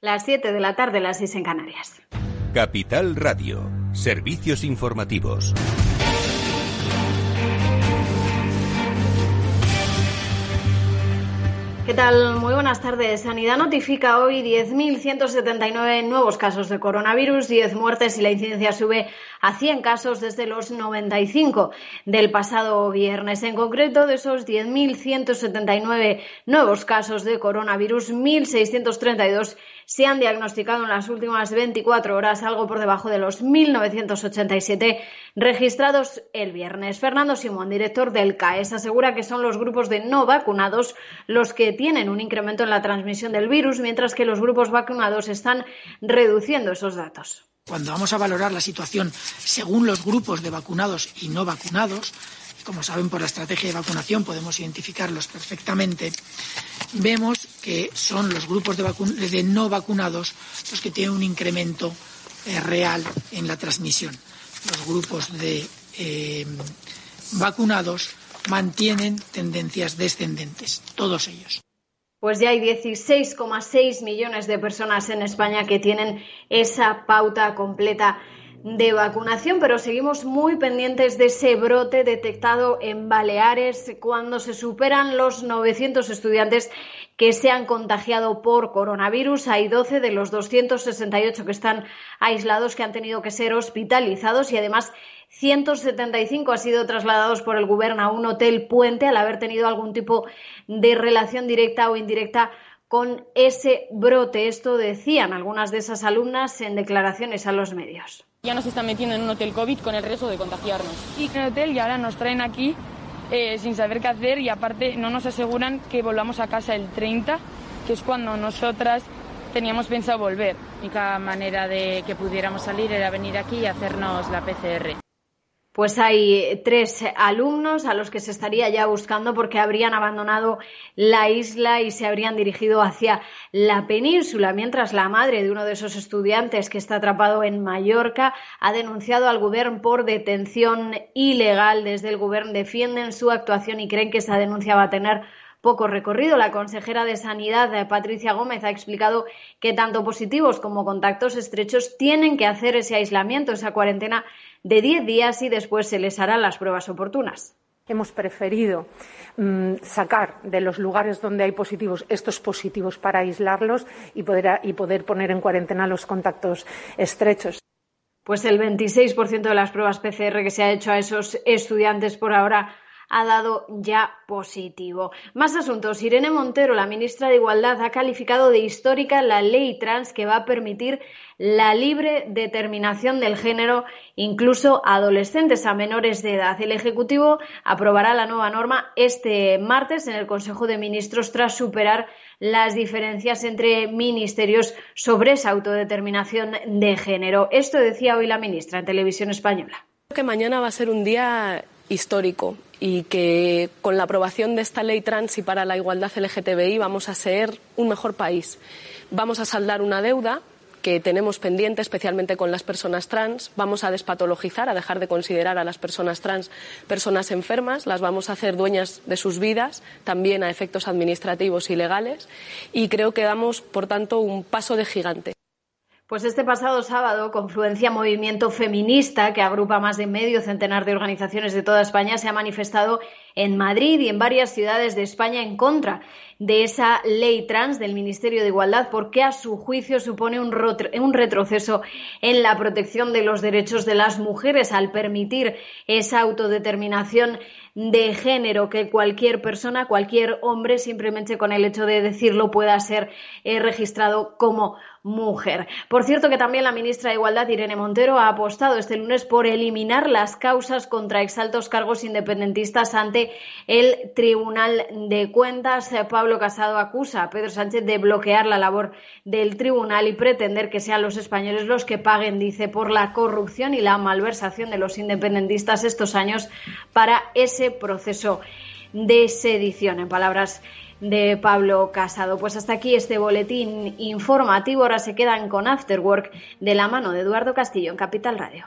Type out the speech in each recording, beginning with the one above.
Las 7 de la tarde, las 6 en Canarias. Capital Radio, servicios informativos. ¿Qué tal? Muy buenas tardes. Sanidad notifica hoy 10.179 nuevos casos de coronavirus, 10 muertes y la incidencia sube a 100 casos desde los 95 del pasado viernes. En concreto, de esos 10.179 nuevos casos de coronavirus, 1.632 se han diagnosticado en las últimas 24 horas, algo por debajo de los 1.987 registrados el viernes. Fernando Simón, director del CAES, asegura que son los grupos de no vacunados los que tienen un incremento en la transmisión del virus, mientras que los grupos vacunados están reduciendo esos datos. Cuando vamos a valorar la situación según los grupos de vacunados y no vacunados, como saben por la estrategia de vacunación podemos identificarlos perfectamente, vemos que son los grupos de, no vacunados los que tienen un incremento eh, real en la transmisión. Los grupos de eh, vacunados mantienen tendencias descendentes, todos ellos. Pues ya hay 16,6 millones de personas en España que tienen esa pauta completa de vacunación, pero seguimos muy pendientes de ese brote detectado en Baleares cuando se superan los 900 estudiantes que se han contagiado por coronavirus. Hay 12 de los 268 que están aislados que han tenido que ser hospitalizados y además 175 han sido trasladados por el gobierno a un hotel puente al haber tenido algún tipo de relación directa o indirecta con ese brote. Esto decían algunas de esas alumnas en declaraciones a los medios. Ya nos están metiendo en un hotel COVID con el riesgo de contagiarnos. Y en el hotel y ahora nos traen aquí eh, sin saber qué hacer y aparte no nos aseguran que volvamos a casa el 30, que es cuando nosotras teníamos pensado volver. La única manera de que pudiéramos salir era venir aquí y hacernos la PCR pues hay tres alumnos a los que se estaría ya buscando porque habrían abandonado la isla y se habrían dirigido hacia la península, mientras la madre de uno de esos estudiantes que está atrapado en Mallorca ha denunciado al gobierno por detención ilegal. Desde el gobierno defienden su actuación y creen que esa denuncia va a tener poco recorrido. La consejera de Sanidad, Patricia Gómez, ha explicado que tanto positivos como contactos estrechos tienen que hacer ese aislamiento, esa cuarentena de 10 días y después se les harán las pruebas oportunas. Hemos preferido mm, sacar de los lugares donde hay positivos estos positivos para aislarlos y poder, y poder poner en cuarentena los contactos estrechos. Pues el 26% de las pruebas PCR que se ha hecho a esos estudiantes por ahora ha dado ya positivo. Más asuntos. Irene Montero, la ministra de Igualdad, ha calificado de histórica la ley trans que va a permitir la libre determinación del género, incluso a adolescentes a menores de edad. El Ejecutivo aprobará la nueva norma este martes en el Consejo de Ministros tras superar las diferencias entre ministerios sobre esa autodeterminación de género. Esto decía hoy la ministra en televisión española. Que mañana va a ser un día histórico y que con la aprobación de esta ley trans y para la igualdad LGTBI vamos a ser un mejor país. Vamos a saldar una deuda que tenemos pendiente, especialmente con las personas trans. Vamos a despatologizar, a dejar de considerar a las personas trans personas enfermas, las vamos a hacer dueñas de sus vidas, también a efectos administrativos y legales. Y creo que damos, por tanto, un paso de gigante. Pues este pasado sábado, Confluencia Movimiento Feminista, que agrupa más de medio centenar de organizaciones de toda España, se ha manifestado en Madrid y en varias ciudades de España en contra de esa ley trans del Ministerio de Igualdad, porque a su juicio supone un, retroceso en la protección de los derechos de las mujeres al permitir esa autodeterminación de género que cualquier persona, cualquier hombre, simplemente con el hecho de decirlo, pueda ser eh, registrado como mujer. Por cierto que también la ministra de Igualdad, Irene Montero, ha apostado este lunes por eliminar las causas contra exaltos cargos independentistas ante el Tribunal de Cuentas. Pablo Casado acusa a Pedro Sánchez de bloquear la labor del tribunal y pretender que sean los españoles los que paguen, dice, por la corrupción y la malversación de los independentistas estos años para ese proceso de sedición. En palabras de Pablo Casado. Pues hasta aquí este boletín informativo. Ahora se quedan con Afterwork de la mano de Eduardo Castillo en Capital Radio.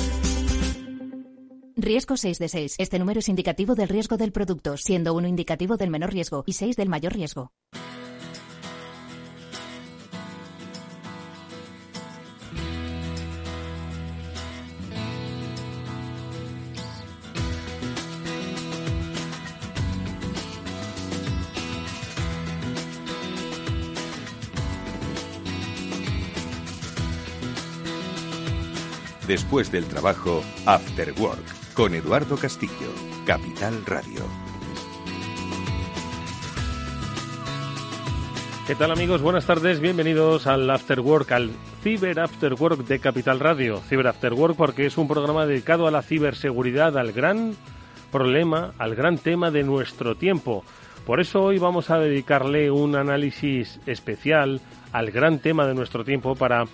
Riesgo 6 de 6. Este número es indicativo del riesgo del producto, siendo uno indicativo del menor riesgo y 6 del mayor riesgo. Después del trabajo, After Work, con Eduardo Castillo, Capital Radio. ¿Qué tal amigos? Buenas tardes, bienvenidos al After Work, al Ciber After Work de Capital Radio. Ciber After Work porque es un programa dedicado a la ciberseguridad, al gran problema, al gran tema de nuestro tiempo. Por eso hoy vamos a dedicarle un análisis especial al gran tema de nuestro tiempo para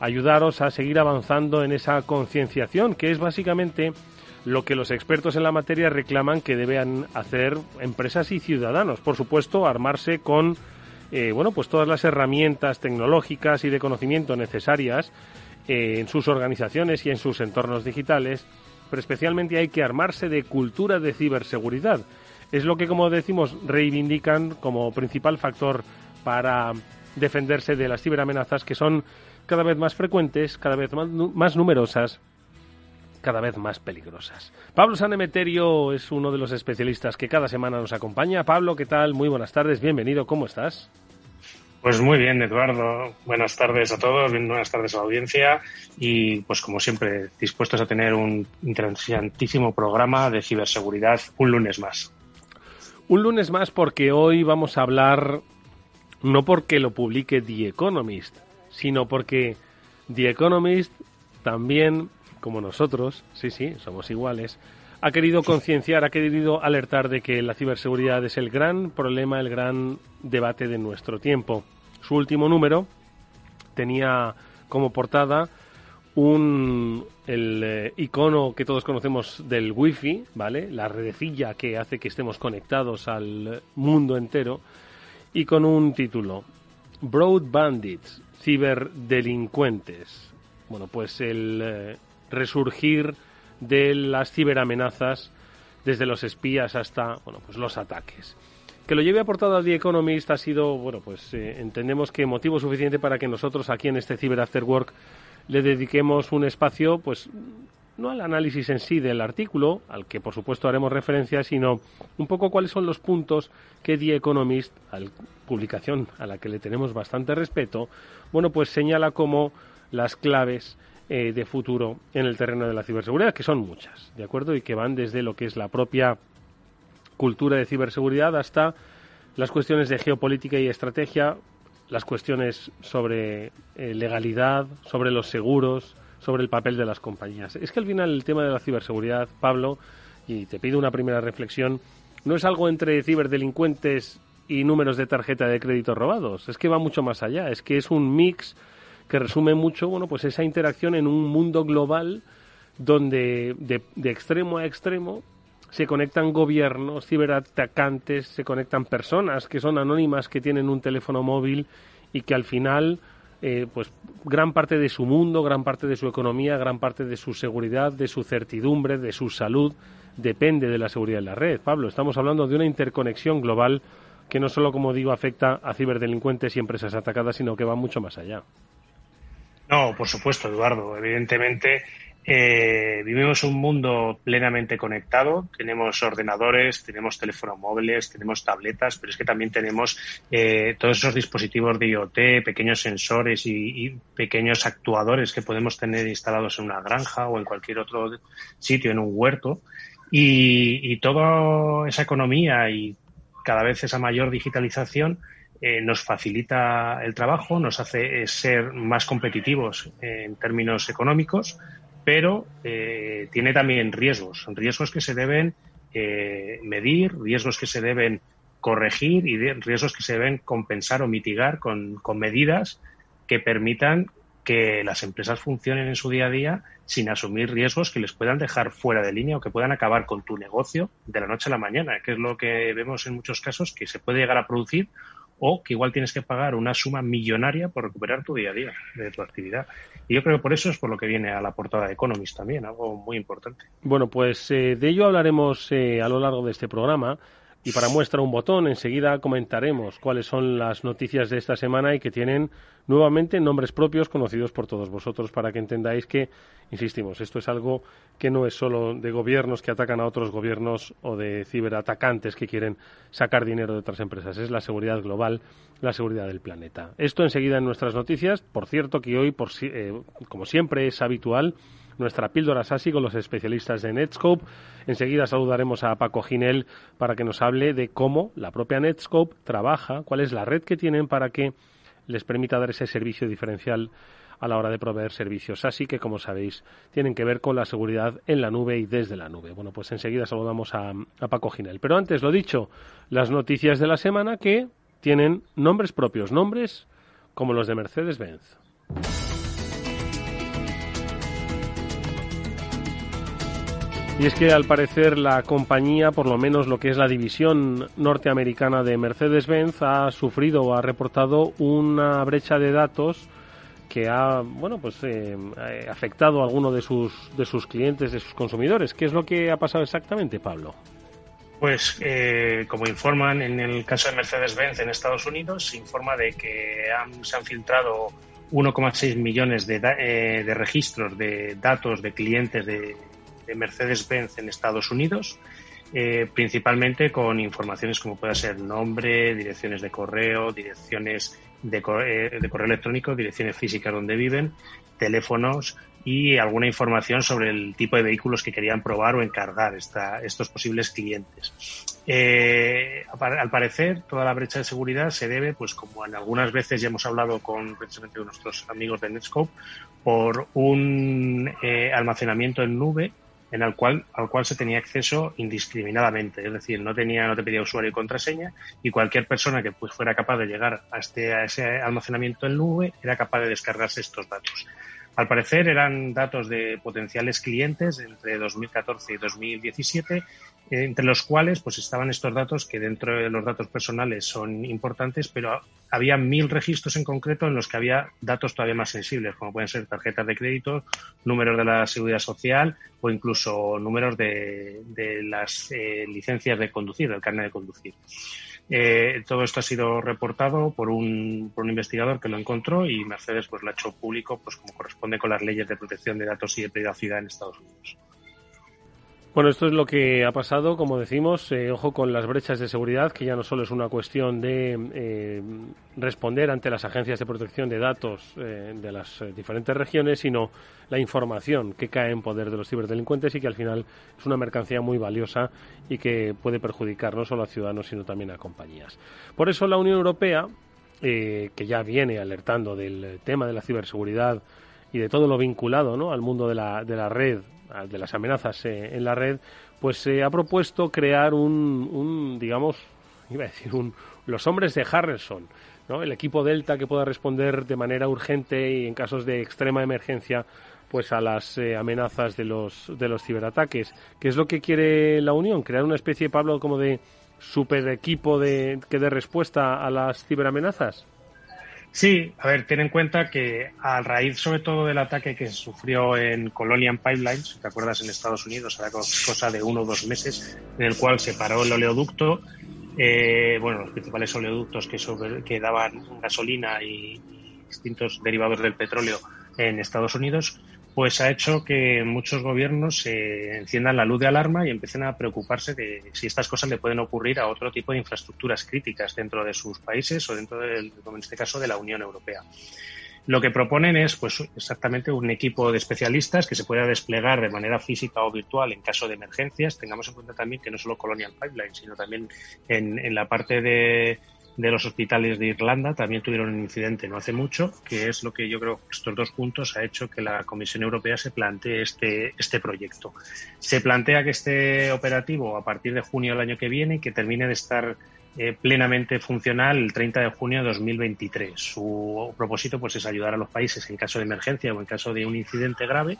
ayudaros a seguir avanzando en esa concienciación, que es básicamente lo que los expertos en la materia reclaman que deben hacer empresas y ciudadanos. Por supuesto, armarse con eh, bueno, pues todas las herramientas tecnológicas y de conocimiento necesarias eh, en sus organizaciones y en sus entornos digitales, pero especialmente hay que armarse de cultura de ciberseguridad. Es lo que, como decimos, reivindican como principal factor para defenderse de las ciberamenazas que son cada vez más frecuentes, cada vez más, numerosas, cada vez más peligrosas. Pablo Sanemeterio es uno de los especialistas que cada semana nos acompaña. Pablo, ¿qué tal? Muy buenas tardes, bienvenido, ¿cómo estás? Pues muy bien, Eduardo. Buenas tardes a todos, buenas tardes a la audiencia y pues como siempre dispuestos a tener un interesantísimo programa de ciberseguridad un lunes más. Un lunes más porque hoy vamos a hablar no porque lo publique The Economist, sino porque The Economist también, como nosotros, sí, sí, somos iguales, ha querido concienciar, ha querido alertar de que la ciberseguridad es el gran problema, el gran debate de nuestro tiempo. Su último número tenía como portada un el eh, icono que todos conocemos del wifi, ¿vale? La redecilla que hace que estemos conectados al mundo entero y con un título Broad Bandits, ciberdelincuentes. Bueno, pues el eh, resurgir de las ciberamenazas desde los espías hasta bueno, pues los ataques. Que lo lleve aportado a The Economist ha sido, bueno, pues eh, entendemos que motivo suficiente para que nosotros aquí en este Cyber After Work le dediquemos un espacio, pues no al análisis en sí del artículo, al que por supuesto haremos referencia, sino un poco cuáles son los puntos que The Economist, al publicación a la que le tenemos bastante respeto, bueno, pues señala como las claves eh, de futuro en el terreno de la ciberseguridad, que son muchas, ¿de acuerdo? Y que van desde lo que es la propia cultura de ciberseguridad hasta las cuestiones de geopolítica y estrategia, las cuestiones sobre eh, legalidad, sobre los seguros, sobre el papel de las compañías. Es que al final el tema de la ciberseguridad, Pablo, y te pido una primera reflexión, no es algo entre ciberdelincuentes y números de tarjeta de crédito robados, es que va mucho más allá, es que es un mix que resume mucho, bueno, pues esa interacción en un mundo global donde de, de extremo a extremo se conectan gobiernos, ciberatacantes, se conectan personas que son anónimas, que tienen un teléfono móvil y que al final eh, pues gran parte de su mundo, gran parte de su economía, gran parte de su seguridad, de su certidumbre, de su salud, depende de la seguridad de la red. Pablo, estamos hablando de una interconexión global que no solo, como digo, afecta a ciberdelincuentes y empresas atacadas, sino que va mucho más allá. No, por supuesto, Eduardo. Evidentemente, eh, vivimos un mundo plenamente conectado. Tenemos ordenadores, tenemos teléfonos móviles, tenemos tabletas, pero es que también tenemos eh, todos esos dispositivos de IoT, pequeños sensores y, pequeños actuadores que podemos tener instalados en una granja o en cualquier otro sitio, en un huerto. Y, toda esa economía y cada vez esa mayor digitalización eh, nos facilita el trabajo, nos hace ser más competitivos en términos económicos, pero eh, tiene también riesgos, riesgos que se deben eh, medir, riesgos que se deben corregir y riesgos que se deben compensar o mitigar con, medidas que permitan que las empresas funcionen en su día a día sin asumir riesgos que les puedan dejar fuera de línea o que puedan acabar con tu negocio de la noche a la mañana, que es lo que vemos en muchos casos que se puede llegar a producir o que igual tienes que pagar una suma millonaria por recuperar tu día a día de tu actividad. Y yo creo que por eso es por lo que viene a la portada de Economist también, algo muy importante. Bueno, pues eh, de ello hablaremos eh, a lo largo de este programa. Y para muestra un botón, enseguida comentaremos cuáles son las noticias de esta semana y que tienen nuevamente nombres propios conocidos por todos vosotros para que entendáis que, insistimos, esto es algo que no es solo de gobiernos que atacan a otros gobiernos o de ciberatacantes que quieren sacar dinero de otras empresas. Es la seguridad global, la seguridad del planeta. Esto enseguida en nuestras noticias. Por cierto, que hoy, por, eh, como siempre es habitual, nuestra píldora SASI con los especialistas de Netscope. Enseguida saludaremos a Paco Ginel para que nos hable de cómo la propia Netscope trabaja, cuál es la red que tienen para que les permita dar ese servicio diferencial a la hora de proveer servicios así que, como sabéis, tienen que ver con la seguridad en la nube y desde la nube. Bueno, pues enseguida saludamos a, a Paco Ginel. Pero antes, lo dicho, las noticias de la semana que tienen nombres propios, nombres como los de Mercedes-Benz. Y es que al parecer la compañía, por lo menos lo que es la división norteamericana de Mercedes-Benz, ha sufrido o ha reportado una brecha de datos que ha bueno pues eh, afectado a alguno de sus de sus clientes, de sus consumidores. ¿Qué es lo que ha pasado exactamente, Pablo? Pues eh, como informan en el caso de Mercedes-Benz en Estados Unidos, se informa de que se han filtrado 1,6 millones de, eh, de registros de datos de clientes de Mercedes-Benz en Estados Unidos, eh, principalmente con informaciones como pueda ser nombre, direcciones de correo, direcciones de, correo, de correo electrónico, direcciones físicas donde viven, teléfonos y alguna información sobre el tipo de vehículos que querían probar o encargar esta, estos posibles clientes. Eh, al parecer, toda la brecha de seguridad se debe, pues como en algunas veces ya hemos hablado con precisamente nuestros amigos de Netscope, por un eh, almacenamiento en nube en el cual, al cual se tenía acceso indiscriminadamente, es decir, no tenía, no te pedía usuario y contraseña, y cualquier persona que pues, fuera capaz de llegar a, este, a ese almacenamiento en nube era capaz de descargarse estos datos. Al parecer eran datos de potenciales clientes entre 2014 y 2017 entre los cuales pues estaban estos datos que dentro de los datos personales son importantes, pero había mil registros en concreto en los que había datos todavía más sensibles, como pueden ser tarjetas de crédito, números de la seguridad social o incluso números de, las eh, licencias de conducir, del carnet de conducir. Eh, todo esto ha sido reportado por un, por un investigador que lo encontró y Mercedes pues lo ha hecho público pues como corresponde con las leyes de protección de datos y de privacidad en Estados Unidos. Bueno, esto es lo que ha pasado, como decimos, eh, ojo con las brechas de seguridad, que ya no solo es una cuestión de eh, responder ante las agencias de protección de datos eh, de las diferentes regiones, sino la información que cae en poder de los ciberdelincuentes y que al final es una mercancía muy valiosa y que puede perjudicar no solo a ciudadanos, sino también a compañías. Por eso la Unión Europea, que ya viene alertando del tema de la ciberseguridad y de todo lo vinculado ¿no? al mundo de la, de la red de las amenazas eh, en la red, pues se ha propuesto crear un, un, digamos, iba a decir, un, los hombres de Harrison, ¿no? el equipo Delta que pueda responder de manera urgente y en casos de extrema emergencia pues a las eh, amenazas de los de los ciberataques. ¿Qué es lo que quiere la Unión? Crear una especie, Pablo, como de super equipo de, que dé respuesta a las ciberamenazas. Sí, a ver, ten en cuenta que a raíz sobre todo del ataque que sufrió en Colonial Pipelines, si te acuerdas en Estados Unidos, era cosa de uno o dos meses, en el cual se paró el oleoducto, eh, bueno, los principales oleoductos que, que daban gasolina y distintos derivados del petróleo en Estados Unidos, pues ha hecho que muchos gobiernos se enciendan la luz de alarma y empiecen a preocuparse de si estas cosas le pueden ocurrir a otro tipo de infraestructuras críticas dentro de sus países o dentro, del, como en este caso, de la Unión Europea. Lo que proponen es pues exactamente un equipo de especialistas que se pueda desplegar de manera física o virtual en caso de emergencias. Tengamos en cuenta también que no solo Colonial Pipeline, sino también en la parte de de los hospitales de Irlanda también tuvieron un incidente no hace mucho, que es lo que yo creo que estos dos puntos ha hecho que la Comisión Europea se plantee este, este proyecto. Se plantea que esté operativo a partir de junio del año que viene y que termine de estar eh, plenamente funcional el 30 de junio de 2023. Su propósito pues, es ayudar a los países en caso de emergencia o en caso de un incidente grave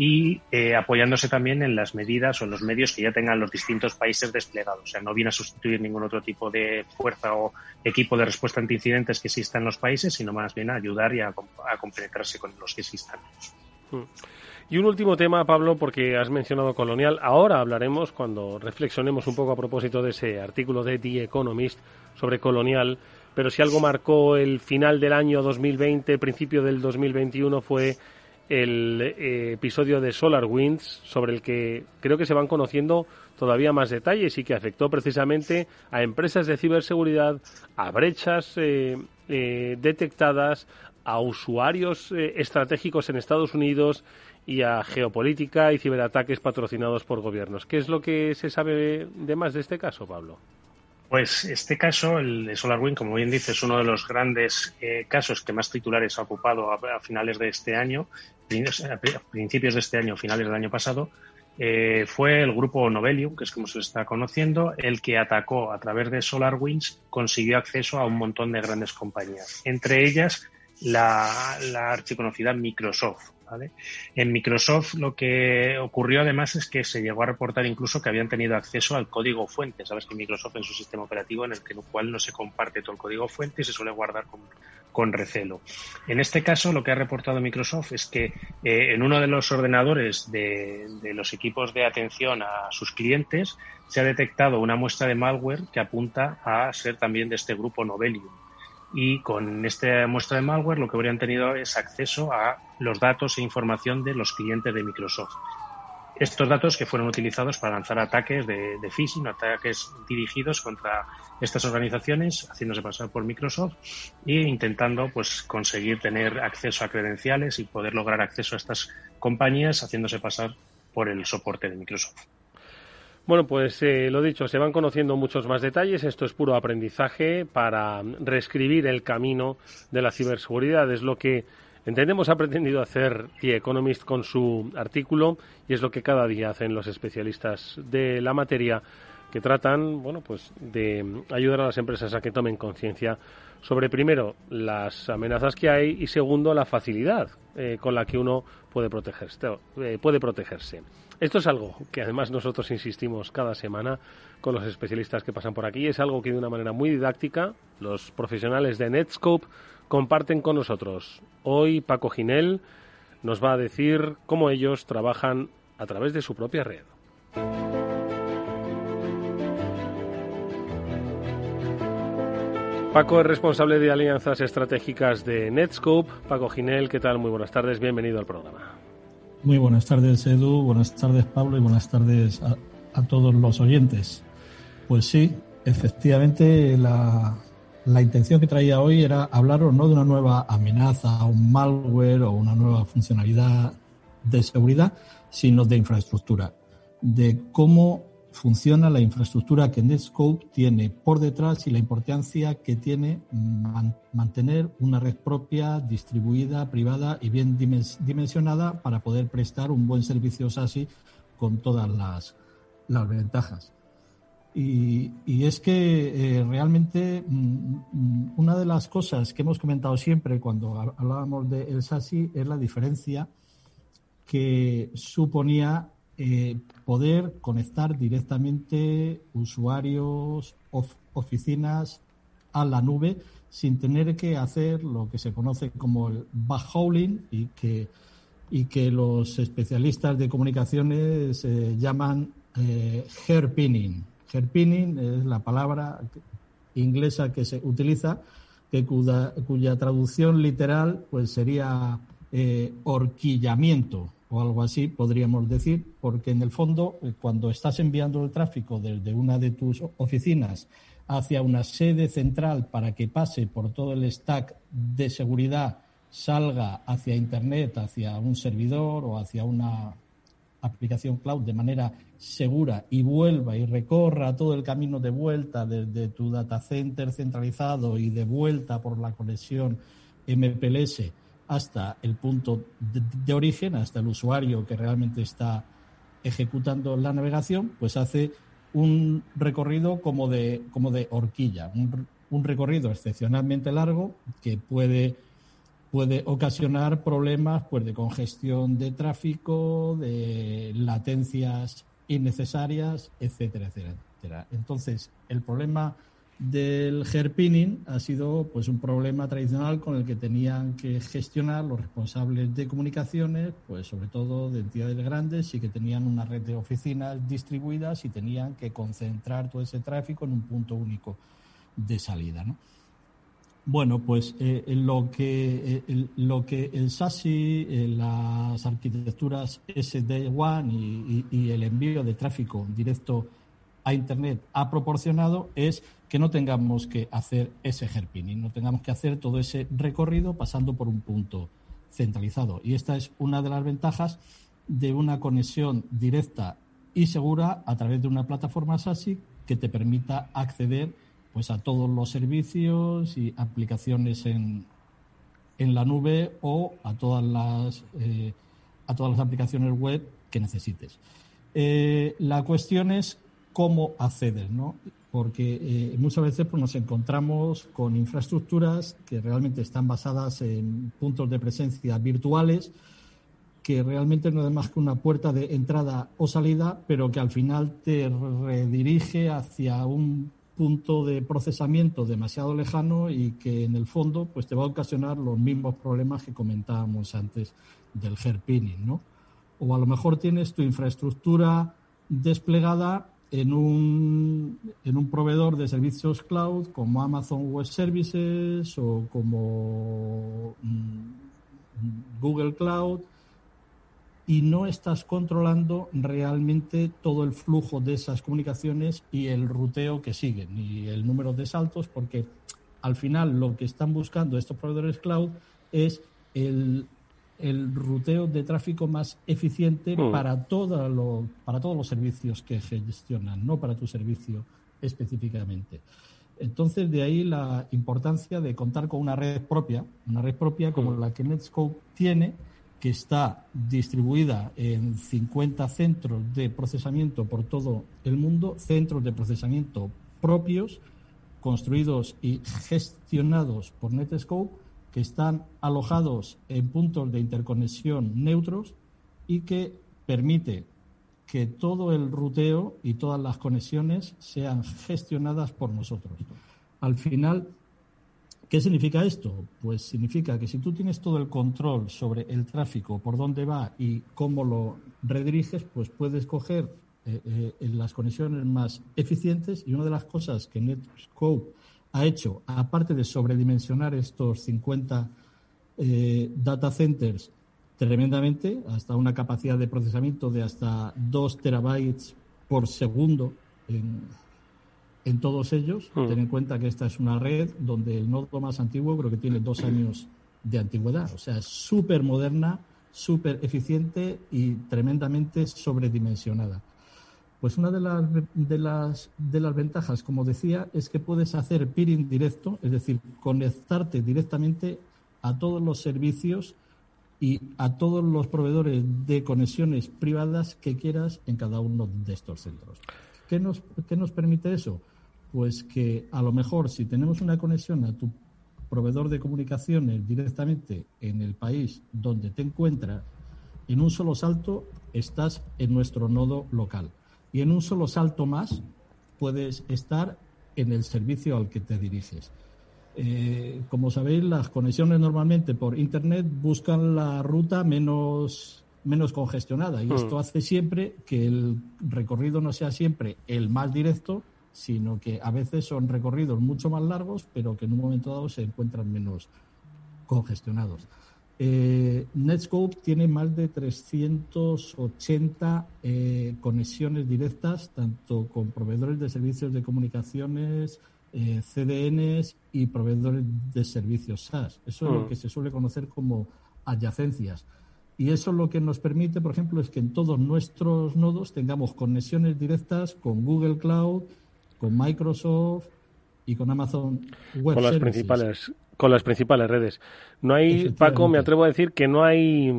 y eh, apoyándose también en las medidas o en los medios que ya tengan los distintos países desplegados. O sea, no viene a sustituir ningún otro tipo de fuerza o equipo de respuesta ante incidentes que exista en los países, sino más bien a ayudar y a, a compenetrarse con los que existan. Mm. Y un último tema, Pablo, porque has mencionado Colonial. Ahora hablaremos, cuando reflexionemos un poco a propósito de ese artículo de The Economist sobre Colonial, pero si algo marcó el final del año 2020, principio del 2021, fue el eh, episodio de Solar Winds, sobre el que creo que se van conociendo todavía más detalles y que afectó precisamente a empresas de ciberseguridad, a brechas eh, eh, detectadas, a usuarios estratégicos en Estados Unidos y a geopolítica y ciberataques patrocinados por gobiernos. ¿Qué es lo que se sabe de más de este caso, Pablo? Pues este caso, el de SolarWind, como bien dice, es uno de los grandes casos que más titulares ha ocupado a, finales de este año principios de este año, finales del año pasado, eh, fue el grupo Novelium, que es como se está conociendo, el que atacó a través de SolarWinds, consiguió acceso a un montón de grandes compañías, entre ellas la, la archiconocida Microsoft. En Microsoft lo que ocurrió además es que se llegó a reportar incluso que habían tenido acceso al código fuente. Sabes que Microsoft en su sistema operativo en el, que, cual no se comparte todo el código fuente y se suele guardar con, recelo. En este caso lo que ha reportado Microsoft es que eh, en uno de los ordenadores de, de los equipos de atención a sus clientes se ha detectado una muestra de malware que apunta a ser también de este grupo Novelium y con esta muestra de malware lo que habrían tenido es acceso a los datos e información de los clientes de Microsoft. Estos datos que fueron utilizados para lanzar ataques de, phishing, ataques dirigidos contra estas organizaciones, haciéndose pasar por Microsoft e intentando pues conseguir tener acceso a credenciales y poder lograr acceso a estas compañías haciéndose pasar por el soporte de Microsoft. Bueno, pues eh, lo dicho, se van conociendo muchos más detalles. Esto es puro aprendizaje para reescribir el camino de la ciberseguridad. Es lo que entendemos ha pretendido hacer The Economist con su artículo y es lo que cada día hacen los especialistas de la materia que tratan, bueno, pues de ayudar a las empresas a que tomen conciencia sobre primero las amenazas que hay y segundo la facilidad eh, con la que uno puede protegerse, eh, puede protegerse. Esto es algo que además nosotros insistimos cada semana con los especialistas que pasan por aquí. Es algo que de una manera muy didáctica los profesionales de Netscope comparten con nosotros. Hoy Paco Ginel nos va a decir cómo ellos trabajan a través de su propia red. Paco es responsable de alianzas estratégicas de Netscope. Paco Ginel, ¿qué tal? Muy buenas tardes, bienvenido al programa. Muy buenas tardes, Edu. Buenas tardes, Pablo, y buenas tardes a, todos los oyentes. Pues sí, efectivamente, la, la, intención que traía hoy era hablaros no de una nueva amenaza, un malware o una nueva funcionalidad de seguridad, sino de infraestructura, de cómo funciona la infraestructura que Netscope tiene por detrás y la importancia que tiene mantener una red propia, distribuida, privada y bien dimensionada para poder prestar un buen servicio SASI con todas las, las ventajas. Y, es que eh, realmente mm, mm, una de las cosas que hemos comentado siempre cuando hablábamos del SASI es la diferencia que suponía eh, poder conectar directamente usuarios, oficinas a la nube sin tener que hacer lo que se conoce como el backhauling y que, y que los especialistas de comunicaciones eh, llaman eh, hairpinning. Hairpinning es la palabra inglesa que se utiliza, que cuya, cuya traducción literal pues sería eh, horquillamiento o algo así, podríamos decir, porque en el fondo, eh, cuando estás enviando el tráfico desde una de tus oficinas hacia una sede central para que pase por todo el stack de seguridad, salga hacia Internet, hacia un servidor o hacia una aplicación cloud de manera segura y vuelva y recorra todo el camino de vuelta desde tu data center centralizado y de vuelta por la conexión MPLS hasta el punto de, origen, hasta el usuario que realmente está ejecutando la navegación, pues hace un recorrido como de, como de horquilla, un, recorrido excepcionalmente largo que puede, puede ocasionar problemas pues, de congestión de tráfico, de latencias innecesarias, etcétera, etcétera. Entonces, el problema del hairpinning ha sido pues un problema tradicional con el que tenían que gestionar los responsables de comunicaciones, pues sobre todo de entidades grandes y que tenían una red de oficinas distribuidas y tenían que concentrar todo ese tráfico en un punto único de salida, ¿no? Bueno, pues eh, lo que eh, lo que el SASI, eh, las arquitecturas SD1 y, y el envío de tráfico directo a Internet ha proporcionado es que no tengamos que hacer ese herpinning, no tengamos que hacer todo ese recorrido pasando por un punto centralizado. Y esta es una de las ventajas de una conexión directa y segura a través de una plataforma SASI que te permita acceder pues a todos los servicios y aplicaciones en, en la nube o a todas las eh, a todas las aplicaciones web que necesites. Eh, la cuestión es cómo acceder, ¿no? Porque eh, muchas veces pues, nos encontramos con infraestructuras que realmente están basadas en puntos de presencia virtuales, que realmente no es más que una puerta de entrada o salida, pero que al final te redirige hacia un punto de procesamiento demasiado lejano y que en el fondo pues te va a ocasionar los mismos problemas que comentábamos antes del hairpinning, ¿no? O a lo mejor tienes tu infraestructura desplegada en un, en un proveedor de servicios cloud como Amazon Web Services o como mm, Google Cloud y no estás controlando realmente todo el flujo de esas comunicaciones y el ruteo que siguen y el número de saltos porque al final lo que están buscando estos proveedores cloud es el el ruteo de tráfico más eficiente mm. para, todo para todos los servicios que gestionan, no para tu servicio específicamente. Entonces, de ahí la importancia de contar con una red propia, una red propia como mm. la que Netscope tiene, que está distribuida en 50 centros de procesamiento por todo el mundo, centros de procesamiento propios, construidos y gestionados por Netscope, que están alojados en puntos de interconexión neutros y que permite que todo el ruteo y todas las conexiones sean gestionadas por nosotros. Al final, ¿qué significa esto? Pues significa que si tú tienes todo el control sobre el tráfico, por dónde va y cómo lo rediriges, pues puedes coger eh, eh, las conexiones más eficientes y una de las cosas que Netscope ha hecho, aparte de sobredimensionar estos 50 eh, data centers tremendamente, hasta una capacidad de procesamiento de hasta 2 terabytes por segundo en, en todos ellos. Hmm. Ten en cuenta que esta es una red donde el nodo más antiguo creo que tiene dos años de antigüedad. O sea, es súper moderna, súper eficiente y tremendamente sobredimensionada. Pues una de las, de las, ventajas, como decía, es que puedes hacer peering directo, es decir, conectarte directamente a todos los servicios y a todos los proveedores de conexiones privadas que quieras en cada uno de estos centros. ¿Qué nos, qué nos permite eso? Pues que a lo mejor si tenemos una conexión a tu proveedor de comunicaciones directamente en el país donde te encuentras, en un solo salto estás en nuestro nodo local y en un solo salto más puedes estar en el servicio al que te diriges. Eh, como sabéis, las conexiones normalmente por Internet buscan la ruta menos, menos congestionada y hmm. esto hace siempre que el recorrido no sea siempre el más directo, sino que a veces son recorridos mucho más largos, pero que en un momento dado se encuentran menos congestionados. Eh, Netscope tiene más de 380 eh, conexiones directas, tanto con proveedores de servicios de comunicaciones, eh, CDNs y proveedores de servicios SaaS. Eso es lo mm. que se suele conocer como adyacencias. Y eso lo que nos permite, por ejemplo, es que en todos nuestros nodos tengamos conexiones directas con Google Cloud, con Microsoft y con Amazon Web con las principales con las principales redes. No hay, Paco, me atrevo a decir que no hay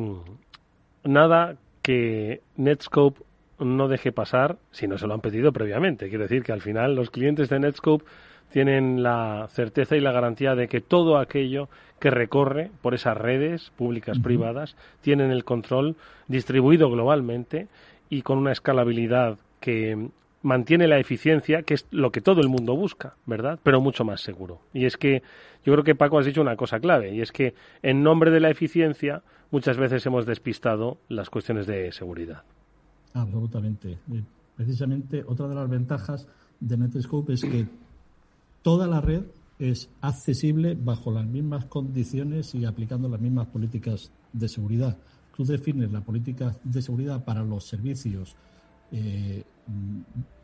nada que Netscope no deje pasar si no se lo han pedido previamente. Quiero decir que al final los clientes de Netscope tienen la certeza y la garantía de que todo aquello que recorre por esas redes públicas privadas tienen el control distribuido globalmente y con una escalabilidad que mantiene la eficiencia, que es lo que todo el mundo busca, ¿verdad? Pero mucho más seguro. Y es que yo creo que Paco has dicho una cosa clave, y es que en nombre de la eficiencia muchas veces hemos despistado las cuestiones de seguridad. Absolutamente. Precisamente otra de las ventajas de Netscope es que toda la red es accesible bajo las mismas condiciones y aplicando las mismas políticas de seguridad. Tú defines la política de seguridad para los servicios eh,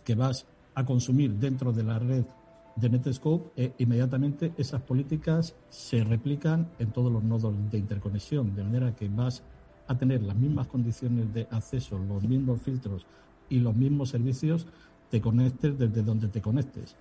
que vas a consumir dentro de la red de Netscope, e inmediatamente esas políticas se replican en todos los nodos de interconexión, de manera que vas a tener las mismas condiciones de acceso, los mismos filtros y los mismos servicios, te conectes desde donde te conectes.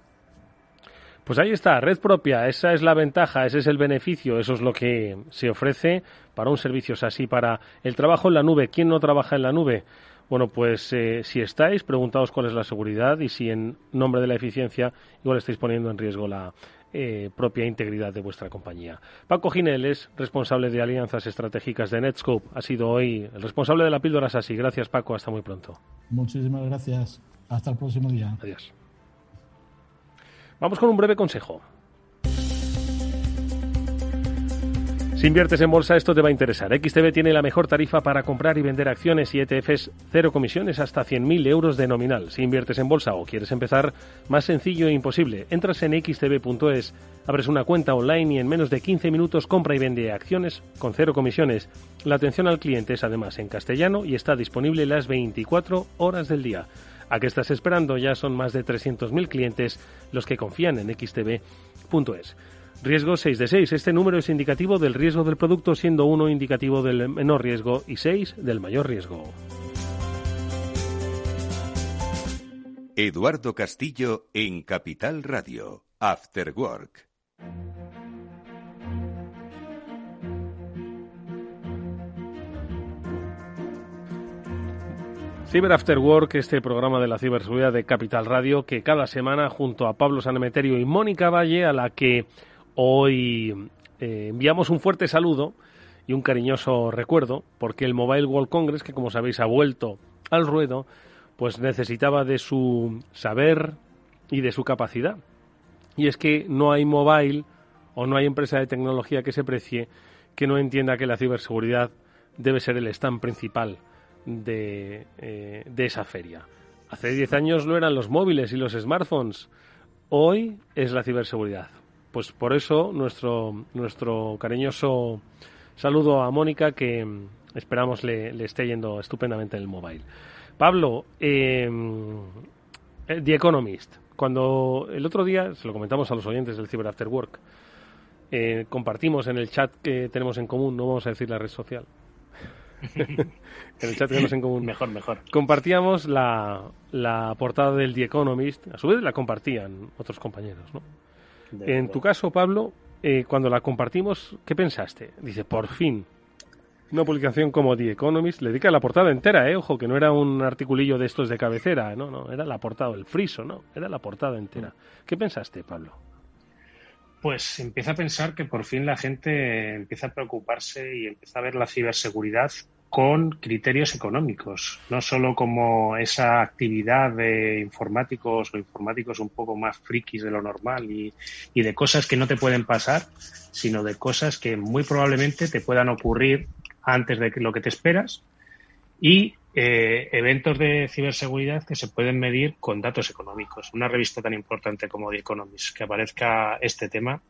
Pues ahí está, red propia, esa es la ventaja, ese es el beneficio, eso es lo que se ofrece para un servicio así, para el trabajo en la nube. ¿Quién no trabaja en la nube? Bueno, pues eh, si estáis, preguntaos cuál es la seguridad y si en nombre de la eficiencia igual estáis poniendo en riesgo la eh, propia integridad de vuestra compañía. Paco Ginel es responsable de alianzas estratégicas de Netscope. Ha sido hoy el responsable de la píldora SASI. Gracias, Paco. Hasta muy pronto. Muchísimas gracias. Hasta el próximo día. Adiós. Vamos con un breve consejo. Si inviertes en bolsa, esto te va a interesar. XTB tiene la mejor tarifa para comprar y vender acciones y ETFs, cero comisiones hasta 100.000 euros de nominal. Si inviertes en bolsa o quieres empezar, más sencillo e imposible. Entras en xtb.es, abres una cuenta online y en menos de 15 minutos compra y vende acciones con cero comisiones. La atención al cliente es además en castellano y está disponible las 24 horas del día. ¿A qué estás esperando? Ya son más de 300.000 clientes los que confían en xtb.es. Riesgo 6 de 6. Este número es indicativo del riesgo del producto, siendo 1 indicativo del menor riesgo y 6 del mayor riesgo. Eduardo Castillo en Capital Radio, After Work. Cyber After Work, este programa de la ciberseguridad de Capital Radio, que cada semana junto a Pablo Sanemeterio y Mónica Valle, a la que Hoy eh, enviamos un fuerte saludo y un cariñoso recuerdo, porque el Mobile World Congress, que como sabéis ha vuelto al ruedo, pues necesitaba de su saber y de su capacidad. Y es que no hay mobile o no hay empresa de tecnología que se precie que no entienda que la ciberseguridad debe ser el stand principal de, eh, de esa feria. Hace 10 años lo eran los móviles y los smartphones. Hoy es la ciberseguridad pues por eso nuestro, nuestro cariñoso saludo a Mónica que mm, esperamos le, esté yendo estupendamente en el mobile. Pablo, eh, eh, The Economist, cuando el otro día, se lo comentamos a los oyentes del Cyber After Work, eh, compartimos en el chat que tenemos en común, no vamos a decir la red social, en el chat que tenemos en común. Mejor, mejor. Compartíamos la, la portada del The Economist, a su vez la compartían otros compañeros, ¿no? En tu caso, Pablo, eh, cuando la compartimos, ¿qué pensaste? Dice, por fin, una publicación como The Economist le dedica la portada entera, ¿eh? Ojo, que no era un articulillo de estos de cabecera, no, no, era la portada, el friso, no, era la portada entera. ¿Qué pensaste, Pablo? Pues empieza a pensar que por fin la gente empieza a preocuparse y empieza a ver la ciberseguridad con criterios económicos, no solo como esa actividad de informáticos o informáticos un poco más frikis de lo normal y, de cosas que no te pueden pasar, sino de cosas que muy probablemente te puedan ocurrir antes de lo que te esperas y eh, eventos de ciberseguridad que se pueden medir con datos económicos. Una revista tan importante como The Economist, que aparezca este tema,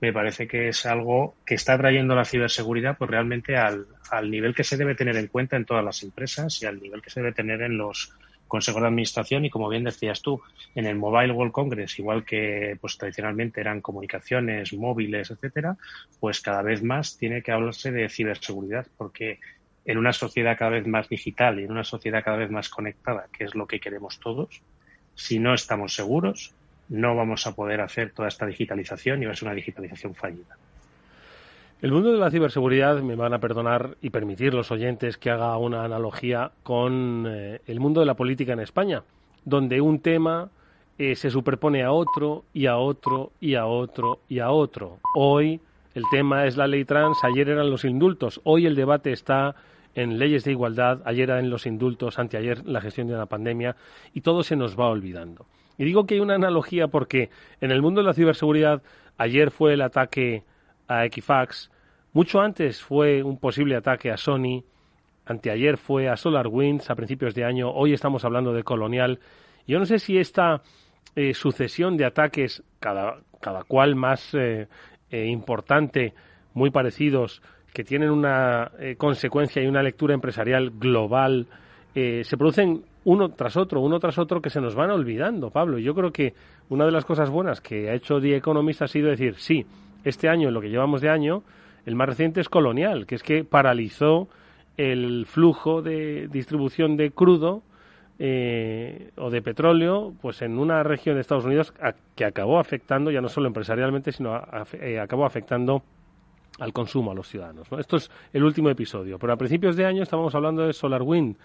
me parece que es algo que está trayendo la ciberseguridad pues realmente al, al, nivel que se debe tener en cuenta en todas las empresas y al nivel que se debe tener en los consejos de administración. Y como bien decías tú en el Mobile World Congress igual que pues tradicionalmente eran comunicaciones móviles etcétera pues cada vez más tiene que hablarse de ciberseguridad porque en una sociedad cada vez más digital y en una sociedad cada vez más conectada que es lo que queremos todos si no estamos seguros no vamos a poder hacer toda esta digitalización y va a ser una digitalización fallida. El mundo de la ciberseguridad, me van a perdonar y permitir los oyentes que haga una analogía con eh, el mundo de la política en España, donde un tema eh, se superpone a otro y a otro y a otro y a otro. Hoy el tema es la ley trans, ayer eran los indultos, hoy el debate está en leyes de igualdad, ayer eran los indultos, anteayer la gestión de la pandemia y todo se nos va olvidando. Y digo que hay una analogía porque en el mundo de la ciberseguridad ayer fue el ataque a Equifax, mucho antes fue un posible ataque a Sony, anteayer fue a SolarWinds a principios de año, hoy estamos hablando de Colonial. Yo no sé si esta eh, sucesión de ataques, cada, cada cual más eh, eh, importante, muy parecidos, que tienen una consecuencia y una lectura empresarial global, se producen uno tras otro, uno tras otro, que se nos van olvidando, Pablo. Yo creo que una de las cosas buenas que ha hecho The Economist ha sido decir, sí, este año, en lo que llevamos de año, el más reciente es Colonial, que es que paralizó el flujo de distribución de crudo eh, o de petróleo, pues en una región de Estados Unidos que acabó afectando, ya no solo empresarialmente, sino eh, acabó afectando al consumo a los ciudadanos. Esto es el último episodio. Pero a principios de año estábamos hablando de SolarWind,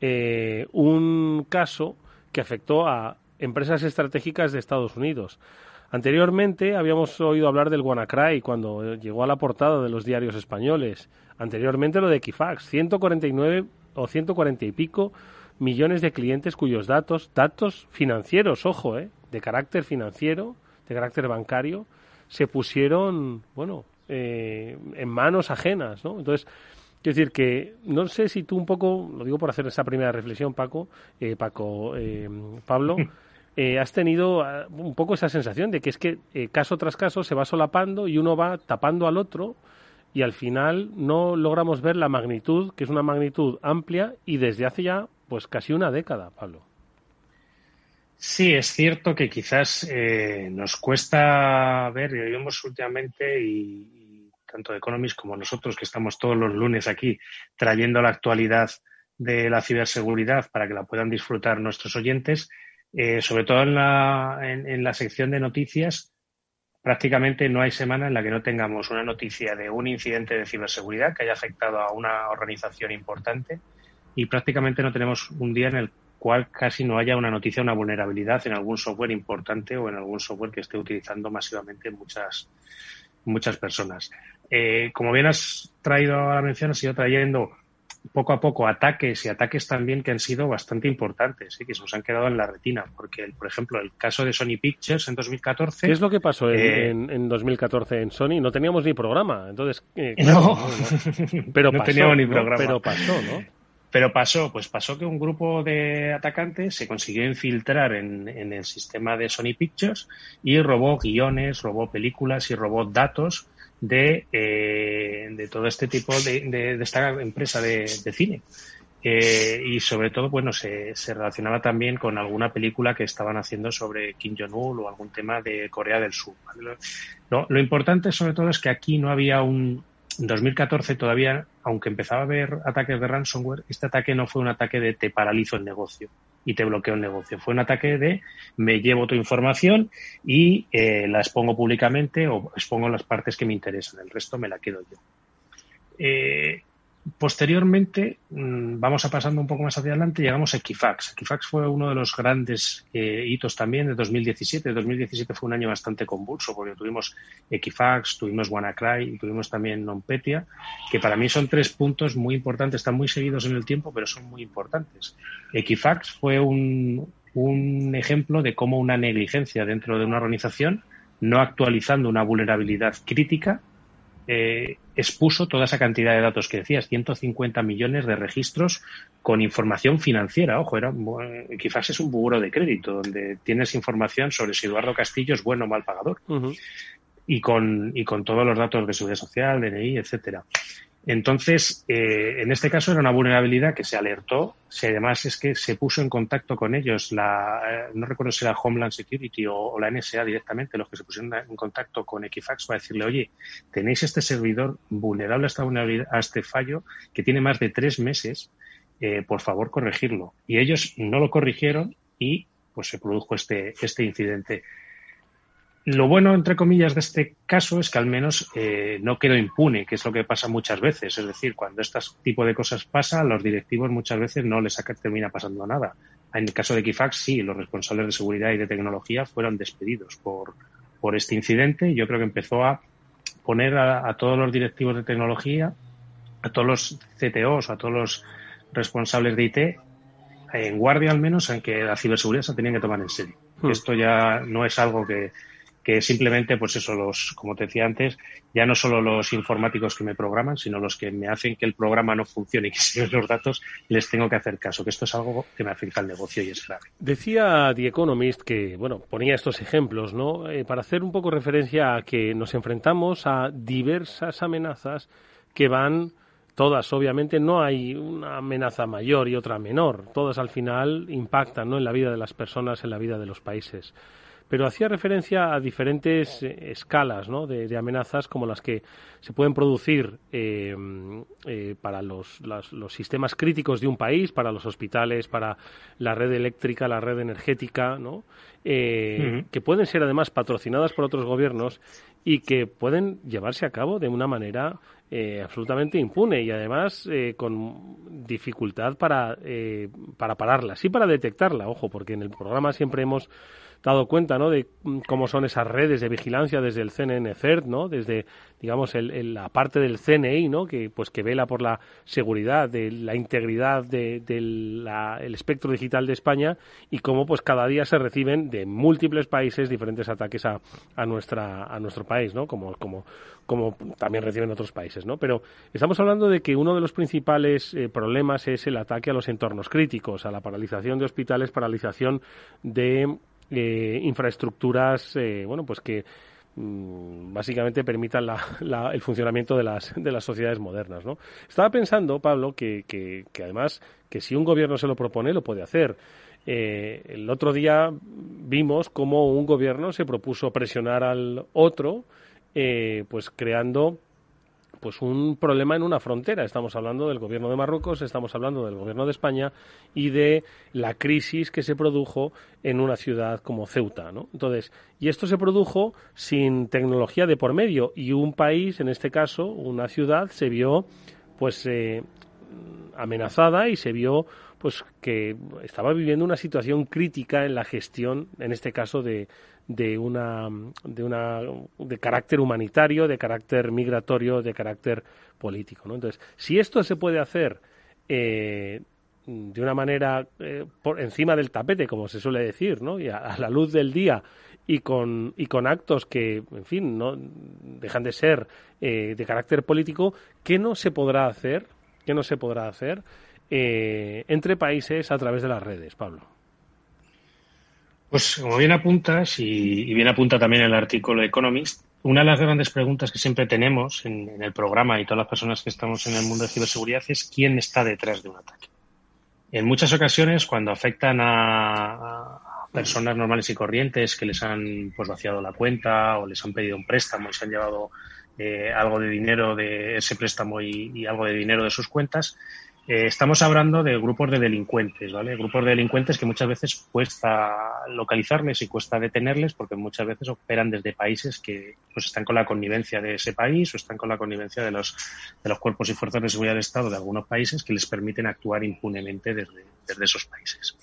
eh, un caso que afectó a empresas estratégicas de Estados Unidos. Anteriormente habíamos oído hablar del WannaCry cuando llegó a la portada de los diarios españoles. Anteriormente lo de Equifax, 149 o 140 y pico millones de clientes cuyos datos, datos financieros, ojo, eh, de carácter financiero, de carácter bancario, se pusieron, bueno, eh, en manos ajenas, ¿no? Entonces, quiero decir que no sé si tú un poco, lo digo por hacer esa primera reflexión, Paco, eh, Paco, Pablo. Eh, has tenido ah, un poco esa sensación de que es que eh, caso tras caso se va solapando y uno va tapando al otro y al final no logramos ver la magnitud, que es una magnitud amplia y desde hace ya pues casi una década, Pablo. Sí, es cierto que quizás eh, nos cuesta ver, y vemos últimamente, y, tanto Economist como nosotros, que estamos todos los lunes aquí trayendo la actualidad de la ciberseguridad para que la puedan disfrutar nuestros oyentes, eh, sobre todo en la, en, la sección de noticias, prácticamente no hay semana en la que no tengamos una noticia de un incidente de ciberseguridad que haya afectado a una organización importante y prácticamente no tenemos un día en el cual casi no haya una noticia, una vulnerabilidad en algún software importante o en algún software que esté utilizando masivamente muchas, muchas personas. Eh, como bien has traído a la mención, has ido trayendo poco a poco ataques y ataques también que han sido bastante importantes y que se nos han quedado en la retina. Porque, por ejemplo, el caso de Sony Pictures en 2014. ¿Qué es lo que pasó en, en, 2014 en Sony? No teníamos ni programa. Entonces, eh, no. pero no teníamos ni programa. Pero pasó, ¿no? Pero pasó, pues pasó que un grupo de atacantes se consiguió infiltrar en, el sistema de Sony Pictures y robó guiones, robó películas y robó datos de, eh, de todo este tipo de, de, esta empresa de, cine. Eh, y sobre todo, bueno, se, se, relacionaba también con alguna película que estaban haciendo sobre Kim Jong-un o algún tema de Corea del Sur. Lo, lo, importante, sobre todo, es que aquí no había un. En 2014 todavía, aunque empezaba a haber ataques de ransomware, este ataque no fue un ataque de te paralizo el negocio y te bloqueo el negocio. Fue un ataque de me llevo tu información y eh, la expongo públicamente o expongo las partes que me interesan. El resto me la quedo yo. Eh, Posteriormente, mm, vamos a pasando un poco más hacia adelante, llegamos a Equifax. Equifax fue uno de los grandes eh, hitos también de 2017. 2017 fue un año bastante convulso porque tuvimos Equifax, tuvimos WannaCry y tuvimos también NonPetya, que para mí son tres puntos muy importantes, están muy seguidos en el tiempo, pero son muy importantes. Equifax fue un, un ejemplo de cómo una negligencia dentro de una organización, no actualizando una vulnerabilidad crítica, eh, expuso toda esa cantidad de datos que decías, 150 millones de registros con información financiera. Ojo, era, quizás es un buro de crédito donde tienes información sobre si Eduardo Castillo es bueno o mal pagador. y, con, y con todos los datos de seguridad social, DNI, etcétera. Entonces, eh, en este caso era una vulnerabilidad que se alertó. Si además es que se puso en contacto con ellos, la, eh, no recuerdo si era Homeland Security o, la NSA directamente, los que se pusieron en contacto con Equifax para decirle, oye, tenéis este servidor vulnerable a, esta vulnerabilidad, a este fallo que tiene más de tres meses, eh, por favor corregirlo. Y ellos no lo corrigieron y pues se produjo este, este incidente. Lo bueno, entre comillas, de este caso es que al menos eh, no quedó impune, que es lo que pasa muchas veces. Es decir, cuando este tipo de cosas pasa, a los directivos muchas veces no les termina pasando nada. En el caso de Kifax, sí, los responsables de seguridad y de tecnología fueron despedidos por, por este incidente. Yo creo que empezó a poner a, todos los directivos de tecnología, a todos los CTOs, a todos los responsables de IT, en guardia al menos, en que la ciberseguridad se tenían que tomar en serio. Hmm. Esto ya no es algo que, que simplemente, pues eso, los, como te decía antes, ya no solo los informáticos que me programan, sino los que me hacen que el programa no funcione y que si los datos les tengo que hacer caso, que esto es algo que me afecta al negocio y es grave. Decía The Economist que, bueno, ponía estos ejemplos, ¿no? Eh, para hacer un poco referencia a que nos enfrentamos a diversas amenazas que van todas, obviamente, no hay una amenaza mayor y otra menor. Todas al final impactan ¿no? en la vida de las personas, en la vida de los países pero hacía referencia a diferentes eh, escalas ¿no? de, amenazas como las que se pueden producir eh, eh, para los, los, sistemas críticos de un país, para los hospitales, para la red eléctrica, la red energética, ¿no? que pueden ser además patrocinadas por otros gobiernos y que pueden llevarse a cabo de una manera absolutamente impune y además con dificultad para, para pararlas y para detectarla, ojo, porque en el programa siempre hemos dado cuenta ¿no? de cómo son esas redes de vigilancia desde el CNN CERT, ¿no? desde digamos el, la parte del CNI ¿no? que pues que vela por la seguridad de la integridad del de, espectro digital de España y cómo pues cada día se reciben de múltiples países diferentes ataques a, a nuestra a nuestro país ¿no? como como como también reciben otros países ¿no? pero estamos hablando de que uno de los principales eh, problemas es el ataque a los entornos críticos a la paralización de hospitales paralización de eh, infraestructuras, eh, bueno, pues que mm, básicamente permitan el funcionamiento de las, de las sociedades modernas, ¿no? Estaba pensando, Pablo, que, que, además que si un gobierno se lo propone, lo puede hacer. Eh, el otro día vimos cómo un gobierno se propuso presionar al otro, pues creando pues un problema en una frontera. Estamos hablando del gobierno de Marruecos, estamos hablando del gobierno de España y de la crisis que se produjo en una ciudad como Ceuta. Entonces, y esto se produjo sin tecnología de por medio y un país, en este caso, una ciudad, se vio pues eh, amenazada y se vio pues que estaba viviendo una situación crítica en la gestión, en este caso de, de una de una de carácter humanitario, de carácter migratorio, de carácter político. ¿no? Entonces, si esto se puede hacer eh, de una manera eh, por encima del tapete, como se suele decir, ¿no? y a, la luz del día y con, y con actos que, en fin, no dejan de ser eh, de carácter político, ¿qué no se podrá hacer? ¿Qué no se podrá hacer entre países a través de las redes, Pablo? Pues como bien apuntas, y, bien apunta también el artículo Economist, una de las grandes preguntas que siempre tenemos en, el programa y todas las personas que estamos en el mundo de ciberseguridad es quién está detrás de un ataque. En muchas ocasiones, cuando afectan a, personas normales y corrientes que les han pues, vaciado la cuenta o les han pedido un préstamo y se han llevado eh, algo de dinero de ese préstamo y, algo de dinero de sus cuentas, eh, estamos hablando de grupos de delincuentes, ¿vale? Grupos de delincuentes que muchas veces cuesta localizarles y cuesta detenerles porque muchas veces operan desde países que pues están con la connivencia de ese país o están con la connivencia de los, de los cuerpos y fuerzas de seguridad del Estado de algunos países que les permiten actuar impunemente desde, desde esos países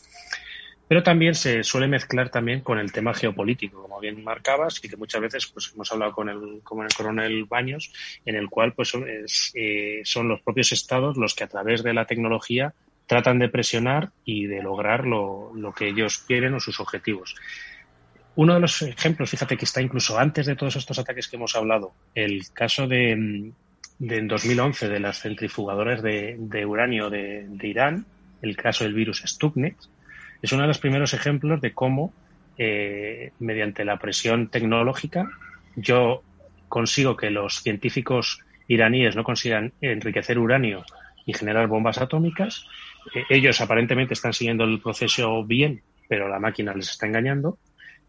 pero también se suele mezclar también con el tema geopolítico, como bien marcabas, y que muchas veces pues hemos hablado con el, con el coronel Baños, en el cual pues eh, son los propios estados los que a través de la tecnología tratan de presionar y de lograr lo, lo que ellos quieren o sus objetivos. Uno de los ejemplos, fíjate que está incluso antes de todos estos ataques que hemos hablado, el caso de, de en 2011 de las centrifugadoras de, de uranio de, de Irán, el caso del virus Stuxnet, es uno de los primeros ejemplos de cómo, eh, mediante la presión tecnológica, yo consigo que los científicos iraníes no consigan enriquecer uranio y generar bombas atómicas. Eh, ellos aparentemente están siguiendo el proceso bien, pero la máquina les está engañando.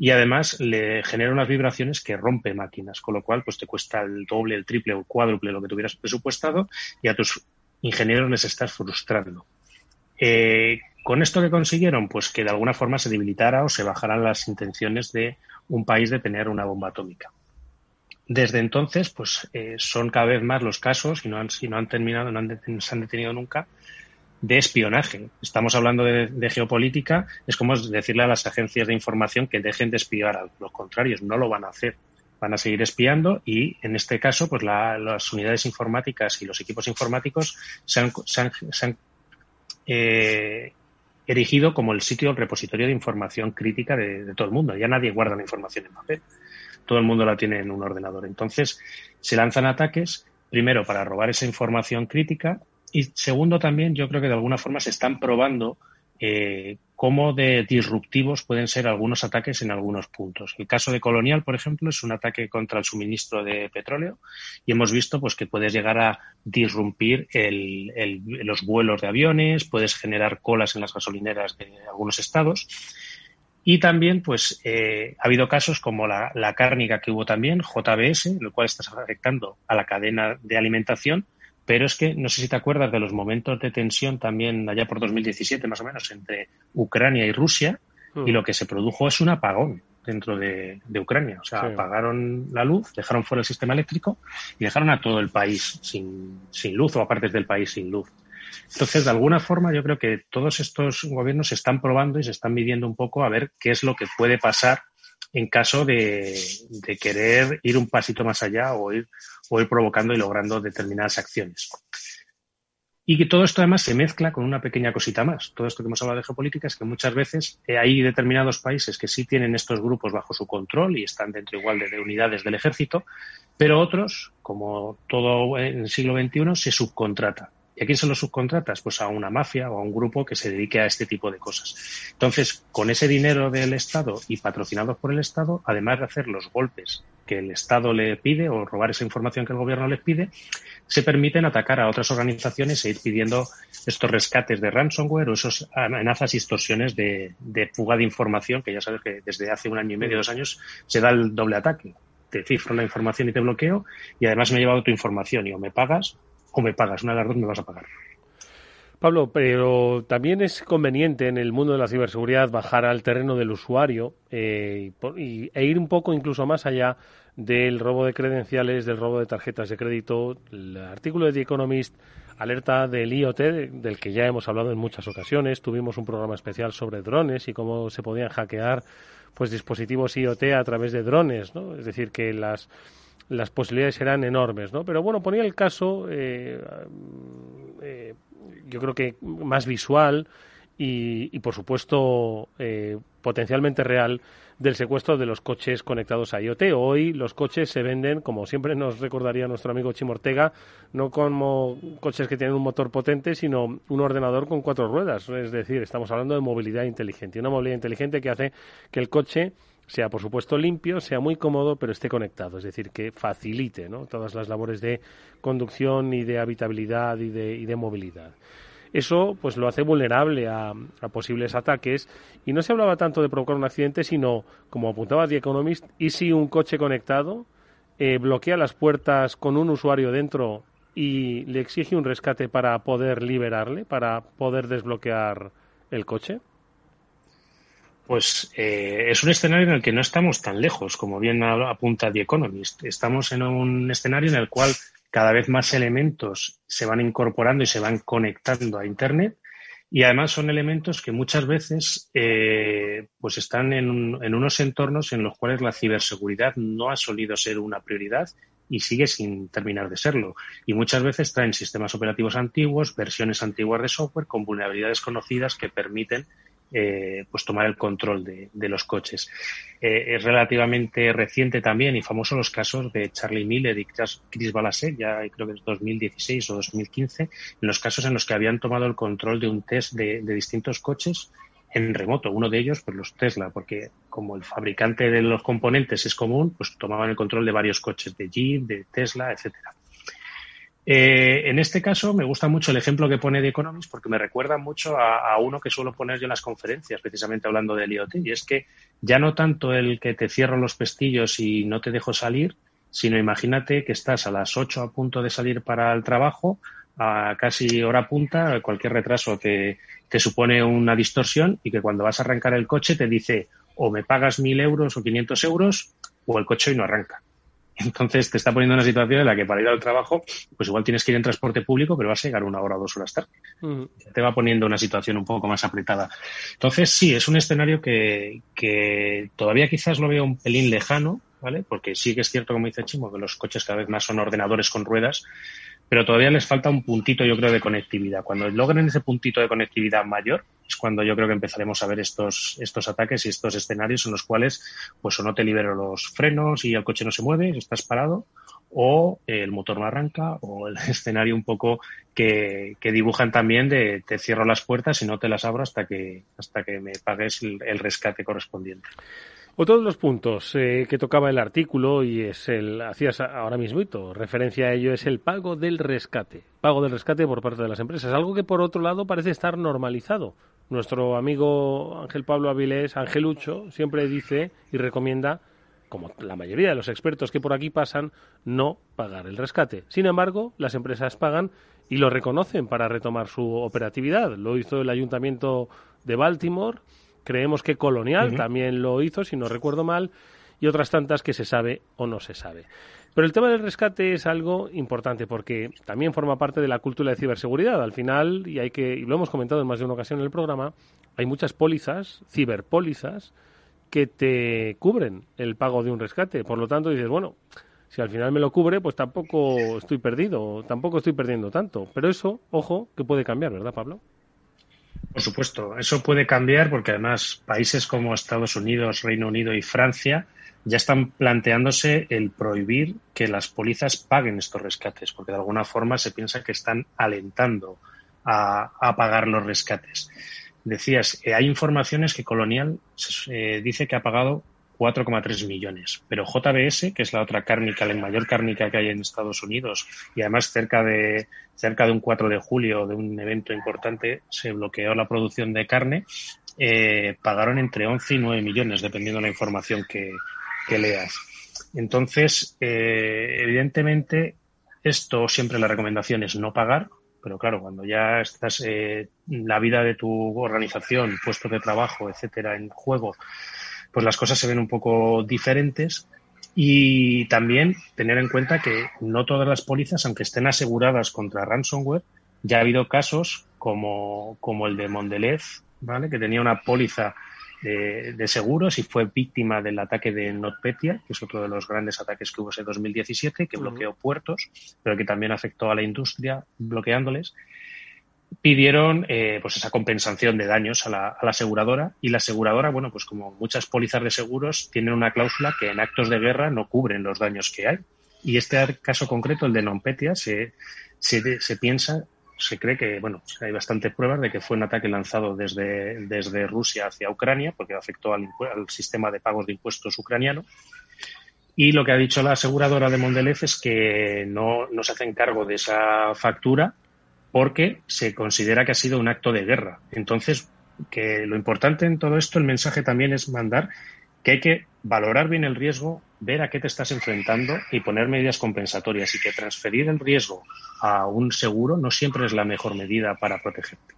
Y además le genera unas vibraciones que rompe máquinas, con lo cual pues te cuesta el doble, el triple o cuádruple lo que tuvieras presupuestado y a tus ingenieros les estás frustrando. Eh, ¿Con esto que consiguieron? Pues que de alguna forma se debilitara o se bajaran las intenciones de un país de tener una bomba atómica. Desde entonces, pues eh, son cada vez más los casos, y no han, no han terminado, no se han detenido nunca, de espionaje. Estamos hablando de, geopolítica, es como decirle a las agencias de información que dejen de espiar, a los contrarios, no lo van a hacer. Van a seguir espiando y, en este caso, pues las unidades informáticas y los equipos informáticos se han, eh, erigido como el sitio, el repositorio de información crítica de, todo el mundo. Ya nadie guarda la información en papel. Todo el mundo la tiene en un ordenador. Entonces, se lanzan ataques, primero para robar esa información crítica y segundo también, yo creo que de alguna forma se están probando eh, cómo de disruptivos pueden ser algunos ataques en algunos puntos. El caso de Colonial, por ejemplo, es un ataque contra el suministro de petróleo y hemos visto pues, que puedes llegar a disrumpir los vuelos de aviones, puedes generar colas en las gasolineras de algunos estados. Y también, pues, eh, ha habido casos como la, la cárnica que hubo también, JBS, en el cual estás afectando a la cadena de alimentación, pero es que no sé si te acuerdas de los momentos de tensión también allá por 2017 más o menos entre Ucrania y Rusia y hmm. lo que se produjo es un apagón dentro de, Ucrania. O sea, apagaron la luz, dejaron fuera el sistema eléctrico y dejaron a todo el país sin, sin luz o a partes del país sin luz. Entonces, de alguna forma, yo creo que todos estos gobiernos se están probando y se están midiendo un poco a ver qué es lo que puede pasar en caso de, querer ir un pasito más allá o ir, o ir provocando y logrando determinadas acciones. Y que todo esto además se mezcla con una pequeña cosita más. Todo esto que hemos hablado de geopolítica es que muchas veces eh, hay determinados países que sí tienen estos grupos bajo su control y están dentro igual de, de unidades del ejército, pero otros, como todo en el siglo XXI, se subcontrata. ¿Y a quién se lo subcontratas? Pues a una mafia o a un grupo que se dedique a este tipo de cosas. Entonces, con ese dinero del Estado y patrocinados por el Estado, además de hacer los golpes que el Estado le pide o robar esa información que el gobierno les pide, se permiten atacar a otras organizaciones e ir pidiendo estos rescates de ransomware o esas amenazas y extorsiones de, de fuga de información, que ya sabes que desde hace un año y medio, dos años, se da el doble ataque. Te cifro la información y te bloqueo y además me he llevado tu información y o me pagas o me pagas, una de las dos me vas a pagar. Pablo, pero también es conveniente en el mundo de la ciberseguridad bajar al terreno del usuario eh, e ir un poco incluso más allá del robo de credenciales, del robo de tarjetas de crédito. El artículo de The Economist alerta del IoT, del que ya hemos hablado en muchas ocasiones. Tuvimos un programa especial sobre drones y cómo se podían hackear pues dispositivos IoT a través de drones, ¿no? Es decir, que las las posibilidades eran enormes, ¿no? Pero bueno, ponía el caso, eh, eh, yo creo que más visual y, por supuesto, eh, potencialmente real del secuestro de los coches conectados a IoT. Hoy los coches se venden, como siempre nos recordaría nuestro amigo Chimo Ortega, no como coches que tienen un motor potente, sino un ordenador con cuatro ruedas. Es decir, estamos hablando de movilidad inteligente. Una movilidad inteligente que hace que el coche sea por supuesto limpio, sea muy cómodo, pero esté conectado, es decir, que facilite todas las labores de conducción y de habitabilidad y de, y de movilidad. Eso pues lo hace vulnerable a, posibles ataques y no se hablaba tanto de provocar un accidente, sino, como apuntaba The Economist, y si un coche conectado eh, bloquea las puertas con un usuario dentro y le exige un rescate para poder liberarle, para poder desbloquear el coche? Pues eh, es un escenario en el que no estamos tan lejos, como bien apunta The Economist. Estamos en un escenario en el cual cada vez más elementos se van incorporando y se van conectando a Internet y además son elementos que muchas veces eh, pues están en, en, unos entornos en los cuales la ciberseguridad no ha solido ser una prioridad y sigue sin terminar de serlo. Y muchas veces traen sistemas operativos antiguos, versiones antiguas de software con vulnerabilidades conocidas que permiten eh, pues tomar el control de, los coches. Eh, es relativamente reciente también y famoso los casos de Charlie Miller y Chris Balasek, ya creo que es 2016 o 2015, en los casos en los que habían tomado el control de un test de, distintos coches en remoto. Uno de ellos, pues los Tesla, porque como el fabricante de los componentes es común, pues tomaban el control de varios coches de Jeep, de Tesla, etcétera. Eh, en este caso me gusta mucho el ejemplo que pone de Economist porque me recuerda mucho a, uno que suelo poner yo en las conferencias, precisamente hablando del IoT, y es que ya no tanto el que te cierro los pestillos y no te dejo salir, sino imagínate que estás a las 8 a punto de salir para el trabajo, a casi hora punta, cualquier retraso te, te supone una distorsión y que cuando vas a arrancar el coche te dice o me pagas mil euros o 500 euros o el coche hoy no arranca. Entonces te está poniendo en una situación en la que para ir al trabajo, pues igual tienes que ir en transporte público, pero vas a llegar una hora o dos horas tarde. Te va poniendo una situación un poco más apretada. Entonces sí, es un escenario que, que todavía quizás lo veo un pelín lejano, ¿vale? Porque sí que es cierto, como dice Chimo, que los coches cada vez más son ordenadores con ruedas, pero todavía les falta un puntito, yo creo, de conectividad. Cuando logren ese puntito de conectividad mayor, es cuando yo creo que empezaremos a ver estos, estos ataques y estos escenarios en los cuales, pues, o no te libero los frenos y el coche no se mueve, estás parado, o el motor no arranca, o el escenario un poco que, que dibujan también de te cierro las puertas y no te las abro hasta que, hasta que me pagues el rescate correspondiente. Otro de los puntos eh, que tocaba el artículo y es el hacías ahora mismo referencia a ello es el pago del rescate, pago del rescate por parte de las empresas, algo que por otro lado parece estar normalizado. Nuestro amigo Ángel Pablo Avilés, Angelucho, siempre dice y recomienda, como la mayoría de los expertos que por aquí pasan, no pagar el rescate. Sin embargo, las empresas pagan y lo reconocen para retomar su operatividad. Lo hizo el Ayuntamiento de Baltimore Creemos que Colonial también lo hizo, si no recuerdo mal, y otras tantas que se sabe o no se sabe. Pero el tema del rescate es algo importante porque también forma parte de la cultura de ciberseguridad. Al final, y hay que, y lo hemos comentado en más de una ocasión en el programa, hay muchas pólizas, ciberpólizas, que te cubren el pago de un rescate. Por lo tanto, dices, bueno, si al final me lo cubre, pues tampoco estoy perdido, tampoco estoy perdiendo tanto. Pero eso, ojo, que puede cambiar, ¿verdad, Pablo? Por supuesto, eso puede cambiar porque además países como Estados Unidos, Reino Unido y Francia ya están planteándose el prohibir que las pólizas paguen estos rescates, porque de alguna forma se piensa que están alentando a, pagar los rescates. Decías, eh, hay informaciones que Colonial eh, dice que ha pagado 4,3 millones. Pero JBS, que es la otra cárnica, la mayor cárnica que hay en Estados Unidos, y además cerca de, cerca de un 4 de julio, de un evento importante, se bloqueó la producción de carne, eh, pagaron entre 11 y 9 millones, dependiendo de la información que, leas. Entonces, eh, evidentemente, esto siempre la recomendación es no pagar, pero claro, cuando ya estás eh, la vida de tu organización, puestos de trabajo, etcétera, en juego, pues las cosas se ven un poco diferentes. Y también tener en cuenta que no todas las pólizas, aunque estén aseguradas contra ransomware, ya ha habido casos como, como el de Mondelez, ¿vale? que tenía una póliza de, de, seguros y fue víctima del ataque de NotPetya, que es otro de los grandes ataques que hubo en 2017, que bloqueó puertos, pero que también afectó a la industria bloqueándoles pidieron eh, pues esa compensación de daños a la, aseguradora y la aseguradora, bueno, pues como muchas pólizas de seguros, tienen una cláusula que en actos de guerra no cubren los daños que hay. Y este caso concreto, el de Nompetia, se, se, piensa, se cree que, bueno, hay bastantes pruebas de que fue un ataque lanzado desde, desde Rusia hacia Ucrania, porque afectó al, al sistema de pagos de impuestos ucraniano. Y lo que ha dicho la aseguradora de Mondelez es que no, no se hacen cargo de esa factura porque se considera que ha sido un acto de guerra. Entonces, que lo importante en todo esto, el mensaje también es mandar que hay que valorar bien el riesgo, ver a qué te estás enfrentando y poner medidas compensatorias y que transferir el riesgo a un seguro no siempre es la mejor medida para protegerte.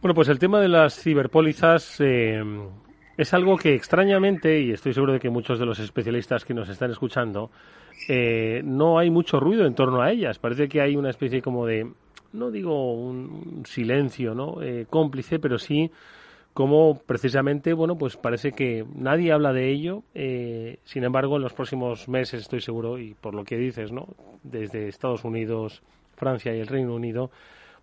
Bueno, pues el tema de las ciberpólizas eh, es algo que extrañamente, y estoy seguro de que muchos de los especialistas que nos están escuchando, eh, no hay mucho ruido en torno a ellas. Parece que hay una especie como de, no digo un silencio, ¿no? Eh, cómplice, pero sí como precisamente, bueno, pues parece que nadie habla de ello. Eh, sin embargo, en los próximos meses estoy seguro, y por lo que dices, ¿no? Desde Estados Unidos, Francia y el Reino Unido,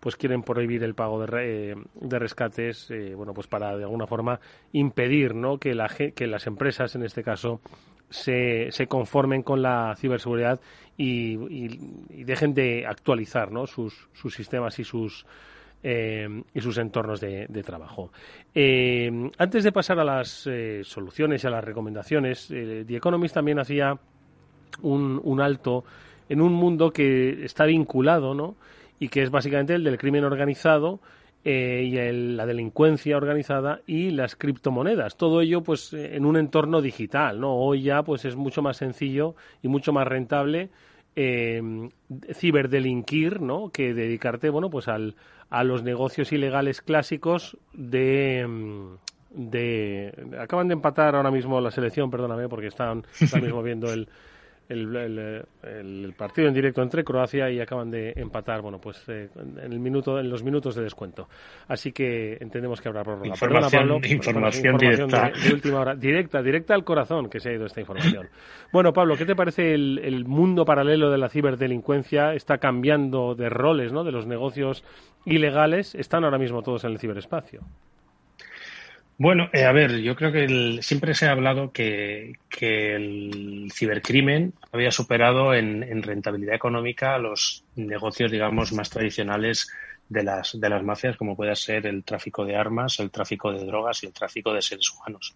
pues quieren prohibir el pago de, de rescates, bueno, pues para de alguna forma impedir, ¿no? Que, la, que las empresas, en este caso, se, conformen con la ciberseguridad y, dejen de actualizar sus, sus sistemas y sus, eh, y sus entornos de, trabajo. Eh, antes de pasar a las eh, soluciones y a las recomendaciones, The Economist también hacía un, un, alto en un mundo que está vinculado, ¿no? Y que es básicamente el del crimen organizado eh, y la delincuencia organizada y las criptomonedas. Todo ello pues en un entorno digital, ¿no? Hoy ya pues es mucho más sencillo y mucho más rentable eh, ciberdelinquir, ¿no? Que dedicarte, bueno, pues al, a los negocios ilegales clásicos de, mm, de... Acaban de empatar ahora mismo la selección, perdóname, porque están ahora mismo viendo el, el, partido en directo entre Croacia y acaban de empatar, bueno, pues eh, en el minuto, en los minutos de descuento. Así que entendemos que habrá prórroga. Información, información, directa. De, última hora, directa, directa al corazón que se ha ido esta información. Bueno, Pablo, ¿qué te parece el, el mundo paralelo de la ciberdelincuencia? Está cambiando de roles, ¿no? De los negocios ilegales, están ahora mismo todos en el ciberespacio. Bueno, eh, a ver, yo creo que siempre se ha hablado que, el cibercrimen había superado en, rentabilidad económica los negocios, digamos, más tradicionales de las, de las mafias, como puede ser el tráfico de armas, el tráfico de drogas y el tráfico de seres humanos.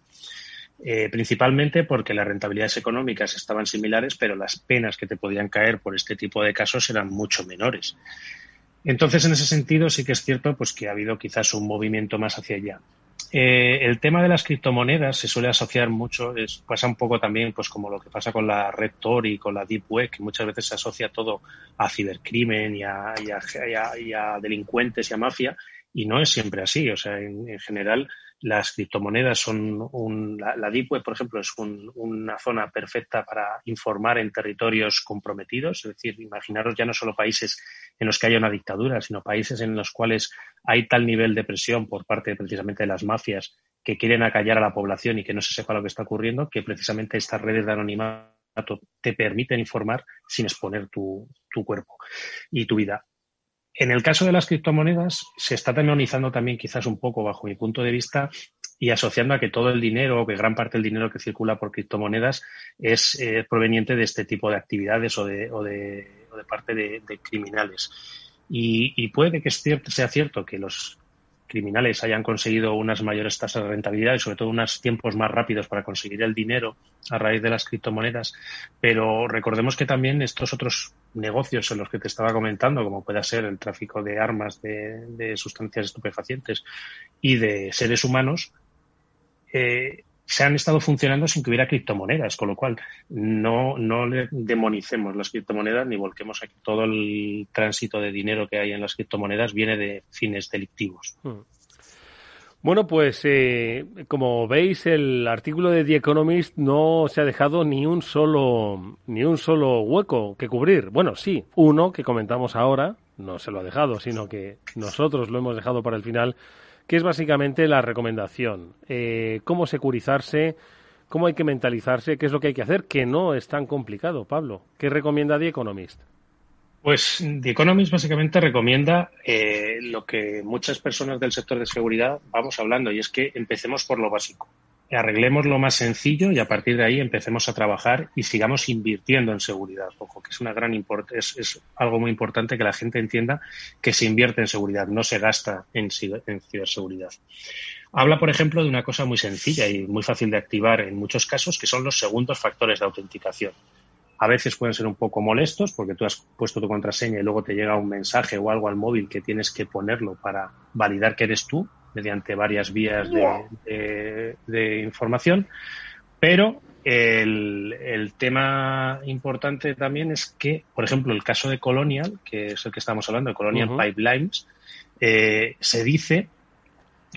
Eh, principalmente porque las rentabilidades económicas estaban similares, pero las penas que te podían caer por este tipo de casos eran mucho menores. Entonces, en ese sentido, sí que es cierto pues, que ha habido quizás un movimiento más hacia allá. Eh, el tema de las criptomonedas se suele asociar mucho, pasa un poco también pues como lo que pasa con la Red y con la Deep Web, que muchas veces se asocia todo a cibercrimen y a, y a, delincuentes y a mafia, y no es siempre así. O sea, en general las criptomonedas son un, la, Web, por ejemplo, es una zona perfecta para informar en territorios comprometidos. Es decir, imaginaros ya no solo países en los que haya una dictadura, sino países en los cuales hay tal nivel de presión por parte precisamente de las mafias que quieren acallar a la población y que no se sepa lo que está ocurriendo, que precisamente estas redes de anonimato te permiten informar sin exponer tu, tu cuerpo y tu vida. En el caso de las criptomonedas, se está demonizando también quizás un poco, bajo mi punto de vista, y asociando a que todo el dinero o que gran parte del dinero que circula por criptomonedas es eh, proveniente de este tipo de actividades o de, o de, parte de, criminales. Y, puede que sea cierto que los criminales hayan conseguido unas mayores tasas de rentabilidad y sobre todo unos tiempos más rápidos para conseguir el dinero a raíz de las criptomonedas. Pero recordemos que también estos otros negocios en los que te estaba comentando, como pueda ser el tráfico de armas, de, sustancias estupefacientes y de seres humanos, eh, se han estado funcionando sin que hubiera criptomonedas, con lo cual no, no le demonicemos las criptomonedas ni volquemos aquí todo el tránsito de dinero que hay en las criptomonedas viene de fines delictivos. Hmm. Bueno, pues eh, como veis, el artículo de The Economist no se ha dejado ni un solo ni un solo hueco que cubrir. Bueno, sí, uno que comentamos ahora no se lo ha dejado, sino que nosotros lo hemos dejado para el final que es básicamente la recomendación. Eh, cómo securizarse, cómo hay que mentalizarse, qué es lo que hay que hacer, que no es tan complicado, Pablo. ¿Qué recomienda The Economist? Pues The Economist básicamente recomienda eh, lo que muchas personas del sector de seguridad vamos hablando, y es que empecemos por lo básico arreglemos lo más sencillo y a partir de ahí empecemos a trabajar y sigamos invirtiendo en seguridad. Ojo, que es una gran es, es algo muy importante que la gente entienda que se invierte en seguridad, no se gasta en, en ciberseguridad. Habla, por ejemplo, de una cosa muy sencilla y muy fácil de activar en muchos casos, que son los segundos factores de autenticación. A veces pueden ser un poco molestos porque tú has puesto tu contraseña y luego te llega un mensaje o algo al móvil que tienes que ponerlo para validar que eres tú mediante varias vías de, información, pero el, tema importante también es que, por ejemplo, el caso de Colonial, que es el que estamos hablando, de Colonial Pipelines, eh, se dice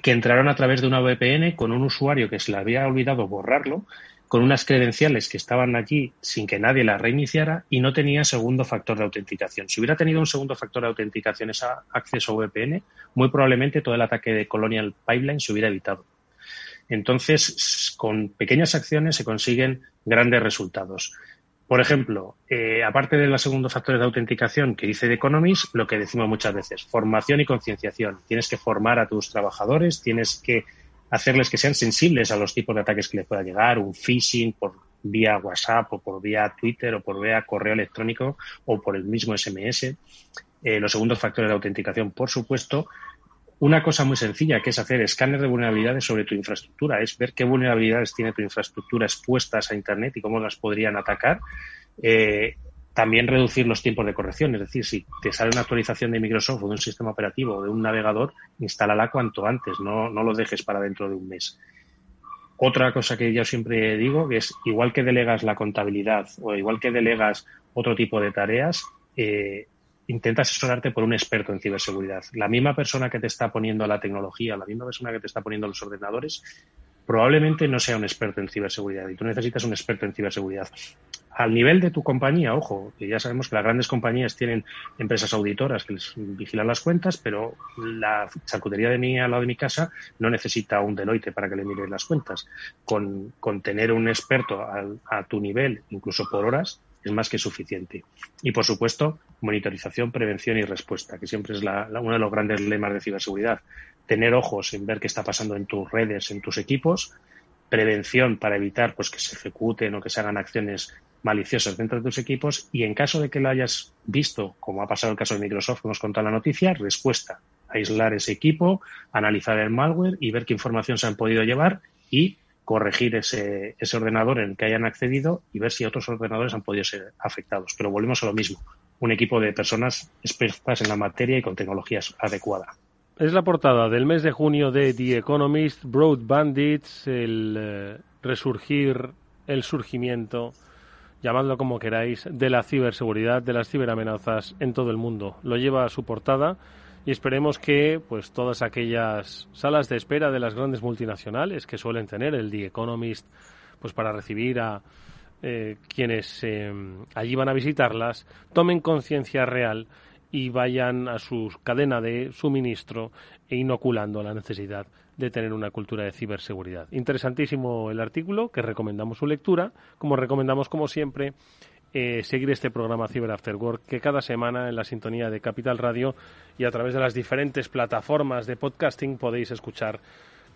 que entraron a través de una VPN con un usuario que se le había olvidado borrarlo con unas credenciales que estaban allí sin que nadie las reiniciara y no tenía segundo factor de autenticación. Si hubiera tenido un segundo factor de autenticación, ese acceso VPN, muy probablemente todo el ataque de Colonial Pipeline se hubiera evitado. Entonces, con pequeñas acciones se consiguen grandes resultados. Por ejemplo, eh, aparte de los segundos factores de autenticación que dice The Economist, lo que decimos muchas veces, formación y concienciación. Tienes que formar a tus trabajadores, tienes que hacerles que sean sensibles a los tipos de ataques que les pueda llegar, un phishing por vía WhatsApp o por vía Twitter o por vía correo electrónico o por el mismo SMS. Eh, los segundos factores de autenticación, por supuesto. Una cosa muy sencilla que es hacer escáner de vulnerabilidades sobre tu infraestructura, es ver qué vulnerabilidades tiene tu infraestructura expuestas a Internet y cómo las podrían atacar. Eh, también reducir los tiempos de corrección, es decir, si te sale una actualización de Microsoft o de un sistema operativo o de un navegador, instálala cuanto antes, no, no lo dejes para dentro de un mes. Otra cosa que yo siempre digo que es igual que delegas la contabilidad o igual que delegas otro tipo de tareas, eh, intenta asesorarte por un experto en ciberseguridad. La misma persona que te está poniendo la tecnología, la misma persona que te está poniendo los ordenadores, probablemente no sea un experto en ciberseguridad y tú necesitas un experto en ciberseguridad. Al nivel de tu compañía, ojo, que ya sabemos que las grandes compañías tienen empresas auditoras que les vigilan las cuentas, pero la charcutería de mí al lado de mi casa no necesita un Deloitte para que le mire las cuentas. Con, con tener un experto a tu nivel, incluso por horas, es más que suficiente. Y, por supuesto, monitorización, prevención y respuesta, que siempre es la, uno de los grandes lemas de ciberseguridad tener ojos en ver qué está pasando en tus redes, en tus equipos, prevención para evitar pues que se ejecuten o que se hagan acciones maliciosas dentro de tus equipos y en caso de que lo hayas visto, como ha pasado el caso de Microsoft que contado la noticia, respuesta, aislar ese equipo, analizar el malware y ver qué información se han podido llevar y corregir ese, ese ordenador en el que hayan accedido y ver si otros ordenadores han podido ser afectados. Pero volvemos a lo mismo, un equipo de personas expertas en la materia y con tecnologías adecuadas. Es la portada del mes de junio de The Economist, Broad Bandits, el eh, resurgir, el surgimiento, llamadlo como queráis, de la ciberseguridad, de las ciberamenazas en todo el mundo. Lo lleva a su portada y esperemos que pues todas aquellas salas de espera de las grandes multinacionales que suelen tener el The Economist pues para recibir a eh, quienes eh, allí van a visitarlas tomen conciencia real y vayan a su cadena de suministro e inoculando la necesidad de tener una cultura de ciberseguridad. Interesantísimo el artículo, que recomendamos su lectura, como recomendamos, como siempre, eh, seguir este programa Cyber After Work, que cada semana en la sintonía de Capital Radio y a través de las diferentes plataformas de podcasting podéis escuchar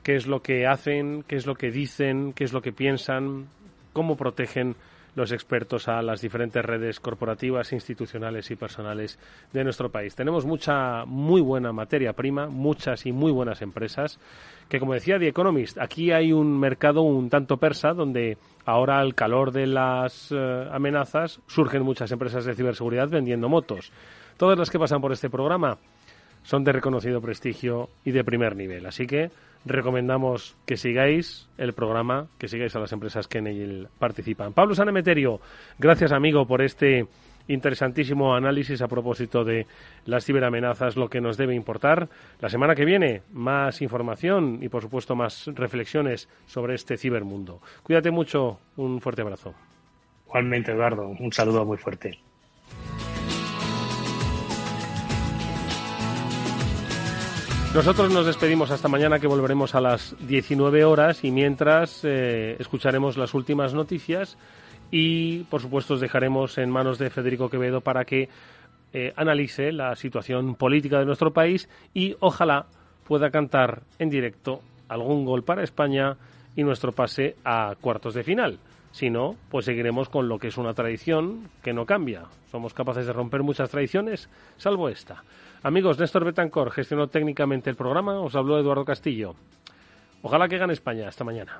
qué es lo que hacen, qué es lo que dicen, qué es lo que piensan, cómo protegen los expertos a las diferentes redes corporativas, institucionales y personales de nuestro país. Tenemos mucha, muy buena materia prima, muchas y muy buenas empresas, que como decía The Economist, aquí hay un mercado un tanto persa donde ahora al calor de las eh, amenazas surgen muchas empresas de ciberseguridad vendiendo motos. Todas las que pasan por este programa son de reconocido prestigio y de primer nivel. Así que recomendamos que sigáis el programa, que sigáis a las empresas que en él participan. Pablo Sanemeterio, gracias amigo por este interesantísimo análisis a propósito de las ciberamenazas, lo que nos debe importar. La semana que viene, más información y, por supuesto, más reflexiones sobre este cibermundo. Cuídate mucho, un fuerte abrazo. Igualmente, Eduardo, un saludo muy fuerte. Nosotros nos despedimos hasta mañana que volveremos a las 19 horas y mientras eh, escucharemos las últimas noticias y por supuesto os dejaremos en manos de Federico Quevedo para que eh, analice la situación política de nuestro país y ojalá pueda cantar en directo algún gol para España y nuestro pase a cuartos de final. Si no, pues seguiremos con lo que es una tradición que no cambia. Somos capaces de romper muchas tradiciones, salvo esta. Amigos, Néstor Betancor gestionó técnicamente el programa. Os habló Eduardo Castillo. Ojalá que gane España. Hasta mañana.